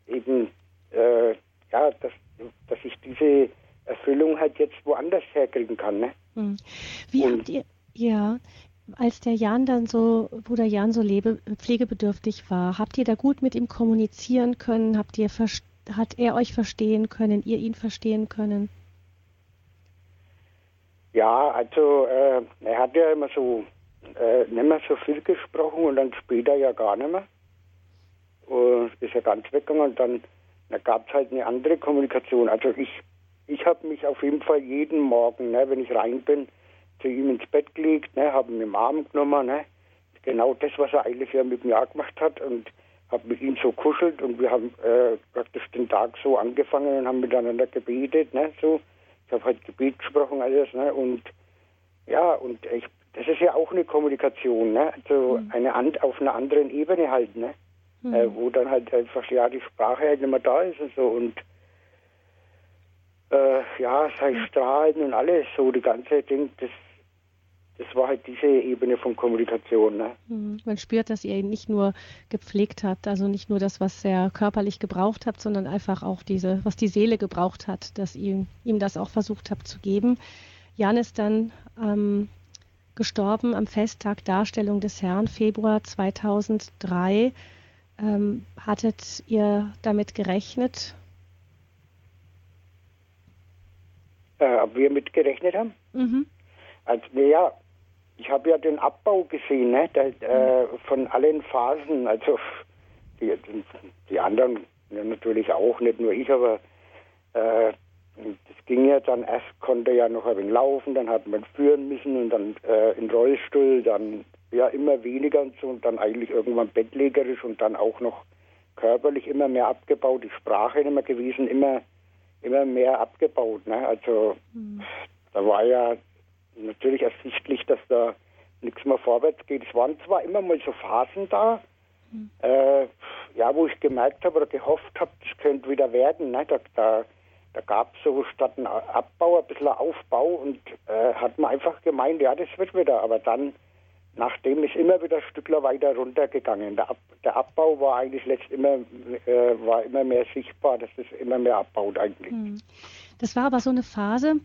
äh, eben äh, ja, dass, dass ich diese Erfüllung halt jetzt woanders herkriegen kann. Ne? Hm. Wie Und, habt ihr, ja, als der Jan dann so, Bruder Jan so lebe, pflegebedürftig war, habt ihr da gut mit ihm kommunizieren können? Habt ihr hat er euch verstehen können, ihr ihn verstehen können? Ja, also äh, er hat ja immer so äh, nicht mehr so viel gesprochen und dann später ja gar nicht mehr. Und ist ja ganz weggegangen und dann, dann gab es halt eine andere Kommunikation. Also ich, ich habe mich auf jeden Fall jeden Morgen, ne, wenn ich rein bin, zu ihm ins Bett gelegt, ne, habe ihn im Arm genommen, ne, genau das, was er eigentlich ja mit mir gemacht hat und habe mit ihm so kuschelt und wir haben äh, praktisch den Tag so angefangen und haben miteinander gebetet, ne, so. Ich habe halt Gebet gesprochen alles, ne, und ja, und ich, das ist ja auch eine Kommunikation, ne, also mhm. eine auf einer anderen Ebene halt, ne, mhm. äh, wo dann halt einfach ja die Sprache halt nicht mehr da ist und so und äh, ja, sei Strahlen und alles, so die ganze Ding, das das war halt diese Ebene von Kommunikation. Ne? Mhm. Man spürt, dass ihr ihn nicht nur gepflegt habt, also nicht nur das, was er körperlich gebraucht habt, sondern einfach auch diese, was die Seele gebraucht hat, dass ihr ihm das auch versucht habt zu geben. Jan ist dann ähm, gestorben am Festtag Darstellung des Herrn, Februar 2003. Ähm, hattet ihr damit gerechnet? Äh, ob wir mitgerechnet haben? Mhm. Also, naja, ich habe ja den Abbau gesehen, ne, der, äh, von allen Phasen. Also die, die anderen ja, natürlich auch, nicht nur ich, aber äh, das ging ja dann erst, konnte ja noch ein wenig laufen, dann hat man führen müssen und dann äh, in Rollstuhl, dann ja immer weniger und so und dann eigentlich irgendwann bettlägerisch und dann auch noch körperlich immer mehr abgebaut, die Sprache immer gewesen, immer immer mehr abgebaut. Ne? Also mhm. da war ja natürlich ersichtlich, dass da nichts mehr vorwärts geht. Es waren zwar immer mal so Phasen da, mhm. äh, ja, wo ich gemerkt habe oder gehofft habe, das könnte wieder werden. Ne? Da, da, da gab es so statt ein Abbau ein bisschen Aufbau und äh, hat man einfach gemeint, ja, das wird wieder. Aber dann, nachdem ist immer wieder Stückler weiter runtergegangen. Der, Ab, der Abbau war eigentlich letzt immer, äh, war immer mehr sichtbar, dass es immer mehr abbaut eigentlich. Mhm. Das war aber so eine Phase,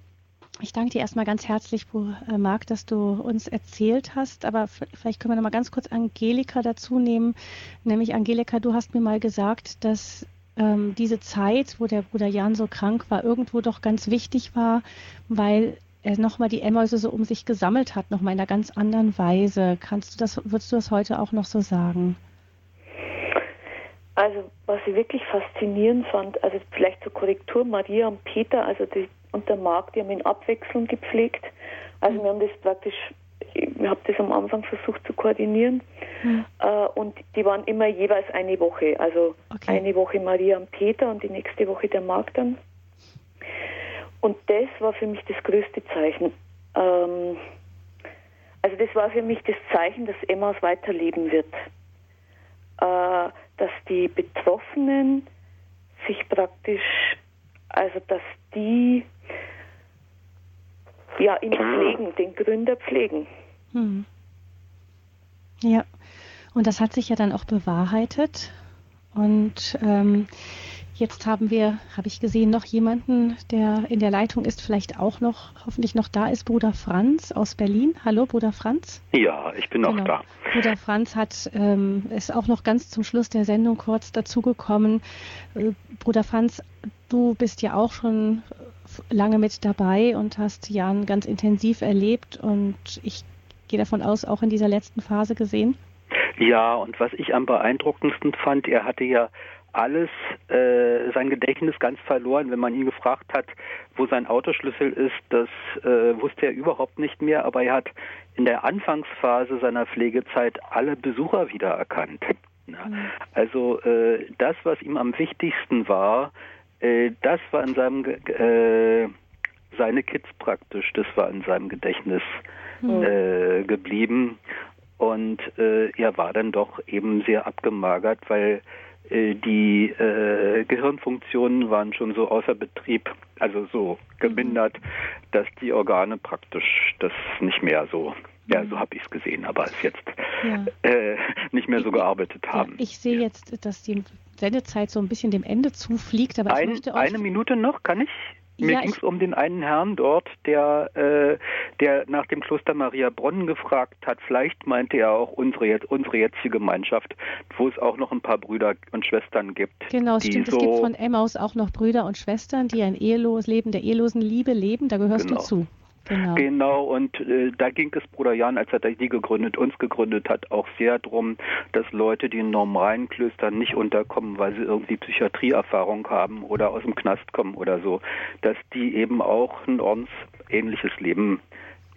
ich danke dir erstmal ganz herzlich, äh, Marc, dass du uns erzählt hast. Aber vielleicht können wir noch mal ganz kurz Angelika dazu nehmen. Nämlich, Angelika, du hast mir mal gesagt, dass ähm, diese Zeit, wo der Bruder Jan so krank war, irgendwo doch ganz wichtig war, weil er nochmal die Emmäuse so um sich gesammelt hat, nochmal in einer ganz anderen Weise. Kannst du das, würdest du das heute auch noch so sagen? Also, was ich wirklich faszinierend fand, also vielleicht zur Korrektur, Maria und Peter, also die und der Marc, die haben ihn abwechselnd gepflegt. Also wir haben das praktisch, ich habe das am Anfang versucht zu koordinieren mhm. äh, und die waren immer jeweils eine Woche. Also okay. eine Woche Maria und Peter und die nächste Woche der Marc dann. Und das war für mich das größte Zeichen. Ähm, also das war für mich das Zeichen, dass Emmaus weiterleben wird. Äh, dass die Betroffenen sich praktisch, also dass die ja, ihn pflegen, den Gründer pflegen. Hm. Ja, und das hat sich ja dann auch bewahrheitet. Und ähm, jetzt haben wir, habe ich gesehen, noch jemanden, der in der Leitung ist, vielleicht auch noch, hoffentlich noch da ist, Bruder Franz aus Berlin. Hallo, Bruder Franz. Ja, ich bin noch genau. da. Bruder Franz hat, ähm, ist auch noch ganz zum Schluss der Sendung kurz dazugekommen. Äh, Bruder Franz, du bist ja auch schon lange mit dabei und hast Jan ganz intensiv erlebt und ich gehe davon aus, auch in dieser letzten Phase gesehen. Ja, und was ich am beeindruckendsten fand, er hatte ja alles, äh, sein Gedächtnis ganz verloren. Wenn man ihn gefragt hat, wo sein Autoschlüssel ist, das äh, wusste er überhaupt nicht mehr, aber er hat in der Anfangsphase seiner Pflegezeit alle Besucher wiedererkannt. Ja. Mhm. Also äh, das, was ihm am wichtigsten war, äh, das war in seinem, äh, seine Kids praktisch, das war in seinem Gedächtnis mhm. äh, geblieben. Und äh, er war dann doch eben sehr abgemagert, weil äh, die äh, Gehirnfunktionen waren schon so außer Betrieb, also so gemindert, mhm. dass die Organe praktisch das nicht mehr so ja, so habe ich es gesehen, aber es jetzt ja. äh, nicht mehr so gearbeitet haben. Ja, ich sehe jetzt, dass die Sendezeit so ein bisschen dem Ende zufliegt, aber ein, ich möchte auch eine Minute noch, kann ich? Mir ja, ging es um den einen Herrn dort, der, äh, der nach dem Kloster Maria Bronn gefragt hat. Vielleicht meinte er auch unsere, unsere jetzige Gemeinschaft, wo es auch noch ein paar Brüder und Schwestern gibt. Genau, es stimmt. So es gibt von Emmaus auch noch Brüder und Schwestern, die ein ehelos Leben der ehelosen Liebe leben. Da gehörst genau. du zu. Genau. genau, und äh, da ging es Bruder Jan, als er die gegründet, uns gegründet hat, auch sehr darum, dass Leute, die in normalen Klöstern nicht unterkommen, weil sie irgendwie Psychiatrieerfahrung haben oder aus dem Knast kommen oder so, dass die eben auch ein ordensähnliches Leben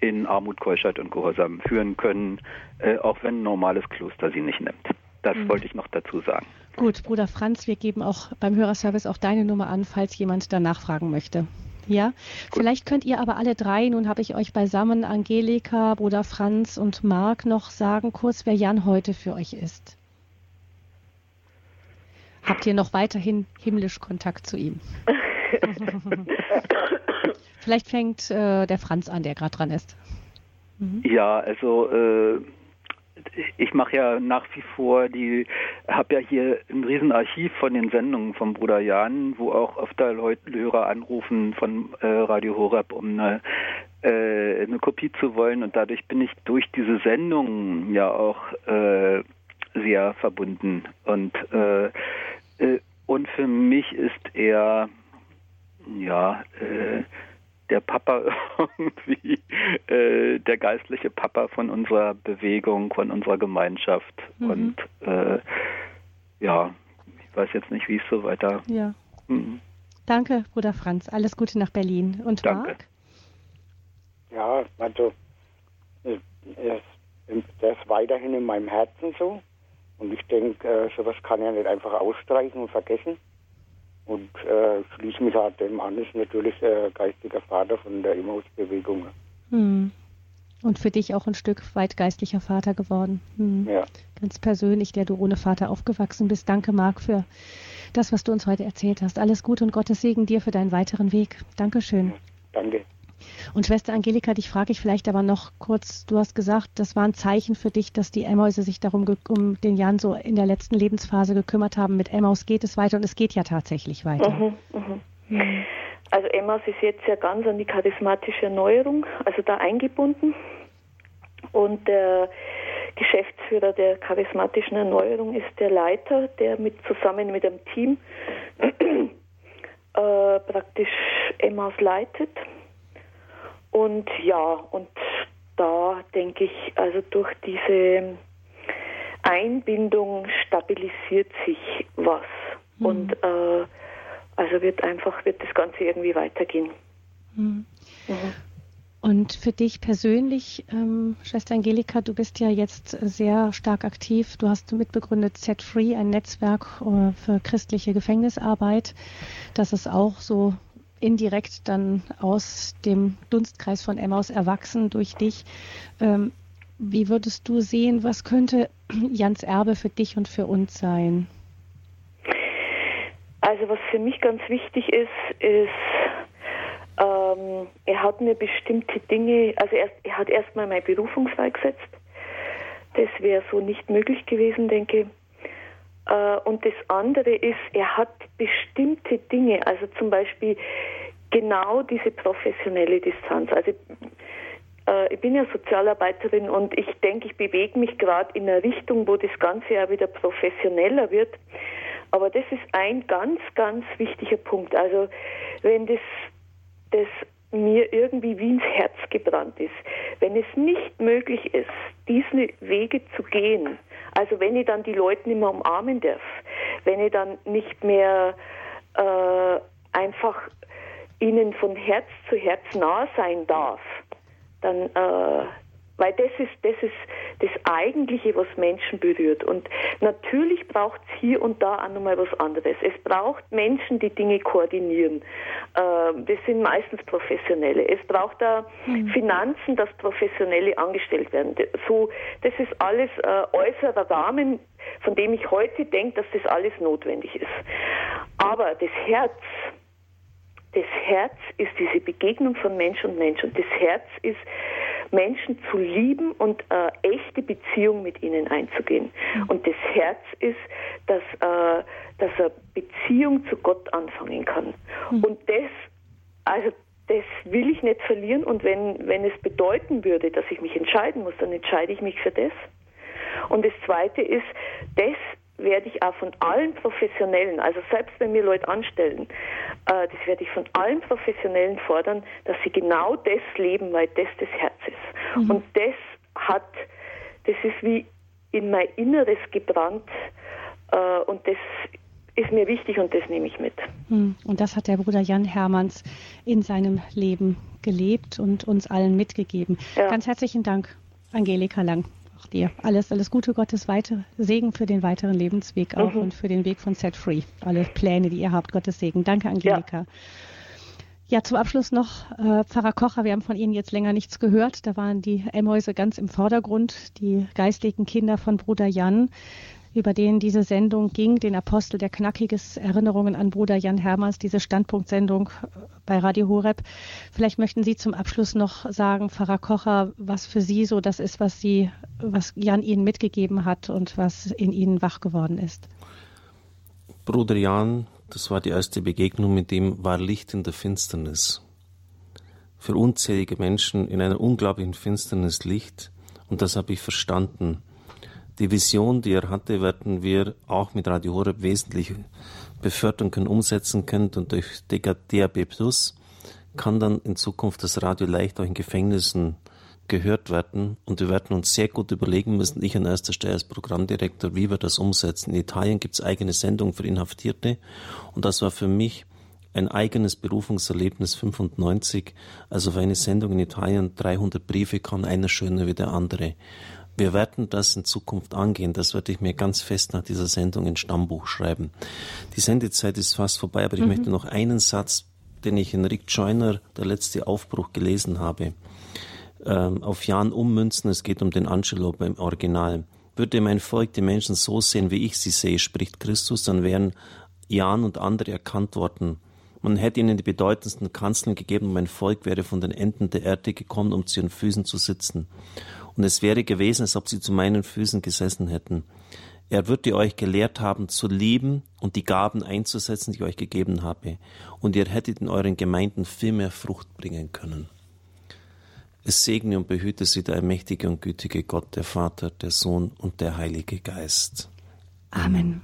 in Armut, Keuschheit und Gehorsam führen können, äh, auch wenn ein normales Kloster sie nicht nimmt. Das mhm. wollte ich noch dazu sagen. Gut, Bruder Franz, wir geben auch beim Hörerservice auch deine Nummer an, falls jemand danach fragen möchte. Ja, Gut. vielleicht könnt ihr aber alle drei, nun habe ich euch beisammen, Angelika, Bruder Franz und Marc, noch sagen kurz, wer Jan heute für euch ist. Habt ihr noch weiterhin himmlisch Kontakt zu ihm? vielleicht fängt äh, der Franz an, der gerade dran ist. Mhm. Ja, also äh, ich mache ja nach wie vor die, habe ja hier ein Riesenarchiv von den Sendungen vom Bruder Jan, wo auch öfter Leute, Hörer anrufen von äh, Radio Horeb, um eine, äh, eine Kopie zu wollen. Und dadurch bin ich durch diese Sendungen ja auch äh, sehr verbunden. Und, äh, äh, und für mich ist er, ja, äh, der Papa irgendwie, äh, der geistliche Papa von unserer Bewegung, von unserer Gemeinschaft. Mhm. Und äh, ja, ich weiß jetzt nicht, wie es so weiter. Ja. Mhm. Danke, Bruder Franz. Alles Gute nach Berlin. Und Danke. Marc? Ja, also, er ist, der ist weiterhin in meinem Herzen so. Und ich denke, äh, sowas kann er nicht einfach ausstreichen und vergessen. Und äh, schließe mich halt dem an, ist natürlich der geistiger Vater von der Emmaus-Bewegung. Hm. Und für dich auch ein Stück weit geistlicher Vater geworden. Hm. Ja. Ganz persönlich, der du ohne Vater aufgewachsen bist. Danke, Marc, für das, was du uns heute erzählt hast. Alles Gute und Gottes Segen dir für deinen weiteren Weg. Dankeschön. Danke. Und Schwester Angelika, dich frage ich vielleicht aber noch kurz, du hast gesagt, das war ein Zeichen für dich, dass die Emmäuse sich darum um den Jan so in der letzten Lebensphase gekümmert haben. Mit Emmaus geht es weiter und es geht ja tatsächlich weiter. Mhm, mh. Mhm. Also Emmaus ist jetzt ja ganz an die charismatische Erneuerung, also da eingebunden. Und der Geschäftsführer der charismatischen Erneuerung ist der Leiter, der mit zusammen mit einem Team äh, praktisch Emmaus leitet. Und ja, und da denke ich, also durch diese Einbindung stabilisiert sich was. Mhm. Und äh, also wird einfach, wird das Ganze irgendwie weitergehen. Mhm. Mhm. Und für dich persönlich, ähm, Schwester Angelika, du bist ja jetzt sehr stark aktiv. Du hast mitbegründet Set Free, ein Netzwerk äh, für christliche Gefängnisarbeit. Das ist auch so indirekt dann aus dem Dunstkreis von Emmaus erwachsen durch dich. Ähm, wie würdest du sehen, was könnte Jans Erbe für dich und für uns sein? Also was für mich ganz wichtig ist, ist, ähm, er hat mir bestimmte Dinge, also er, er hat erstmal meine Berufung freigesetzt. Das wäre so nicht möglich gewesen, denke ich. Äh, und das andere ist, er hat bestimmte Dinge, also zum Beispiel genau diese professionelle Distanz. Also äh, ich bin ja Sozialarbeiterin und ich denke, ich bewege mich gerade in eine Richtung, wo das Ganze ja wieder professioneller wird. Aber das ist ein ganz, ganz wichtiger Punkt. Also wenn das, das mir irgendwie wie ins Herz gebrannt ist, wenn es nicht möglich ist, diese Wege zu gehen, also wenn ich dann die Leute nicht mehr umarmen darf, wenn ich dann nicht mehr äh, einfach ihnen von Herz zu Herz nah sein darf, dann äh, weil das ist, das ist das Eigentliche, was Menschen berührt. Und natürlich braucht es hier und da auch nochmal was anderes. Es braucht Menschen, die Dinge koordinieren. Ähm, das sind meistens Professionelle. Es braucht da mhm. Finanzen, dass Professionelle angestellt werden. So, das ist alles äh, äußerer Rahmen, von dem ich heute denke, dass das alles notwendig ist. Aber das Herz, das Herz ist diese Begegnung von Mensch und Mensch und das Herz ist Menschen zu lieben und äh, echte Beziehung mit ihnen einzugehen. Mhm. Und das Herz ist, dass, äh, dass er Beziehung zu Gott anfangen kann. Mhm. Und das, also das will ich nicht verlieren und wenn, wenn es bedeuten würde, dass ich mich entscheiden muss, dann entscheide ich mich für das. Und das Zweite ist, das werde ich auch von allen Professionellen, also selbst wenn wir Leute anstellen, äh, das werde ich von allen Professionellen fordern, dass sie genau das leben, weil das das Herz ist. Mhm. Und das hat, das ist wie in mein Inneres gebrannt äh, und das ist mir wichtig und das nehme ich mit. Mhm. Und das hat der Bruder Jan Hermanns in seinem Leben gelebt und uns allen mitgegeben. Ja. Ganz herzlichen Dank, Angelika Lang auch dir alles, alles Gute, Gottes weiter Segen für den weiteren Lebensweg auch mhm. und für den Weg von Set Free. Alle Pläne, die ihr habt, Gottes Segen. Danke, Angelika. Ja. Ja, zum Abschluss noch äh, Pfarrer Kocher. Wir haben von Ihnen jetzt länger nichts gehört. Da waren die Emmäuse ganz im Vordergrund, die geistlichen Kinder von Bruder Jan über den diese Sendung ging, den Apostel der Knackiges Erinnerungen an Bruder Jan Hermers, diese Standpunktsendung bei Radio Horeb. Vielleicht möchten Sie zum Abschluss noch sagen, Pfarrer Kocher, was für Sie so das ist, was Sie, was Jan Ihnen mitgegeben hat und was in Ihnen wach geworden ist. Bruder Jan, das war die erste Begegnung mit ihm, war Licht in der Finsternis. Für unzählige Menschen in einer unglaublichen Finsternis Licht. Und das habe ich verstanden. Die Vision, die er hatte, werden wir auch mit Radio Horeb wesentlich befördern können, umsetzen können und durch DAB Plus kann dann in Zukunft das Radio leicht auch in Gefängnissen gehört werden und wir werden uns sehr gut überlegen müssen, ich an erster Stelle als Programmdirektor, wie wir das umsetzen. In Italien gibt es eigene Sendungen für Inhaftierte und das war für mich ein eigenes Berufungserlebnis 95. Also für eine Sendung in Italien 300 Briefe kam einer schöner wie der andere. Wir werden das in Zukunft angehen. Das werde ich mir ganz fest nach dieser Sendung ins Stammbuch schreiben. Die Sendezeit ist fast vorbei, aber ich mhm. möchte noch einen Satz, den ich in Rick Joyner, der letzte Aufbruch, gelesen habe, ähm, auf Jan ummünzen. Es geht um den Angelo beim Original. Würde mein Volk die Menschen so sehen, wie ich sie sehe, spricht Christus, dann wären Jan und andere erkannt worden. Man hätte ihnen die bedeutendsten Kanzeln gegeben und mein Volk wäre von den Enden der Erde gekommen, um zu ihren Füßen zu sitzen und es wäre gewesen, als ob sie zu meinen Füßen gesessen hätten. Er würde euch gelehrt haben zu lieben und die Gaben einzusetzen, die ich euch gegeben habe, und ihr hättet in euren Gemeinden viel mehr Frucht bringen können. Es segne und behüte sie der allmächtige und gütige Gott, der Vater, der Sohn und der Heilige Geist. Amen.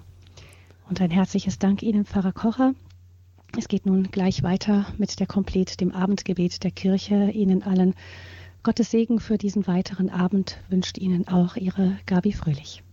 Und ein herzliches Dank Ihnen, Pfarrer Kocher. Es geht nun gleich weiter mit der Komplett, dem Abendgebet der Kirche. Ihnen allen Gottes Segen für diesen weiteren Abend wünscht Ihnen auch Ihre Gabi Fröhlich.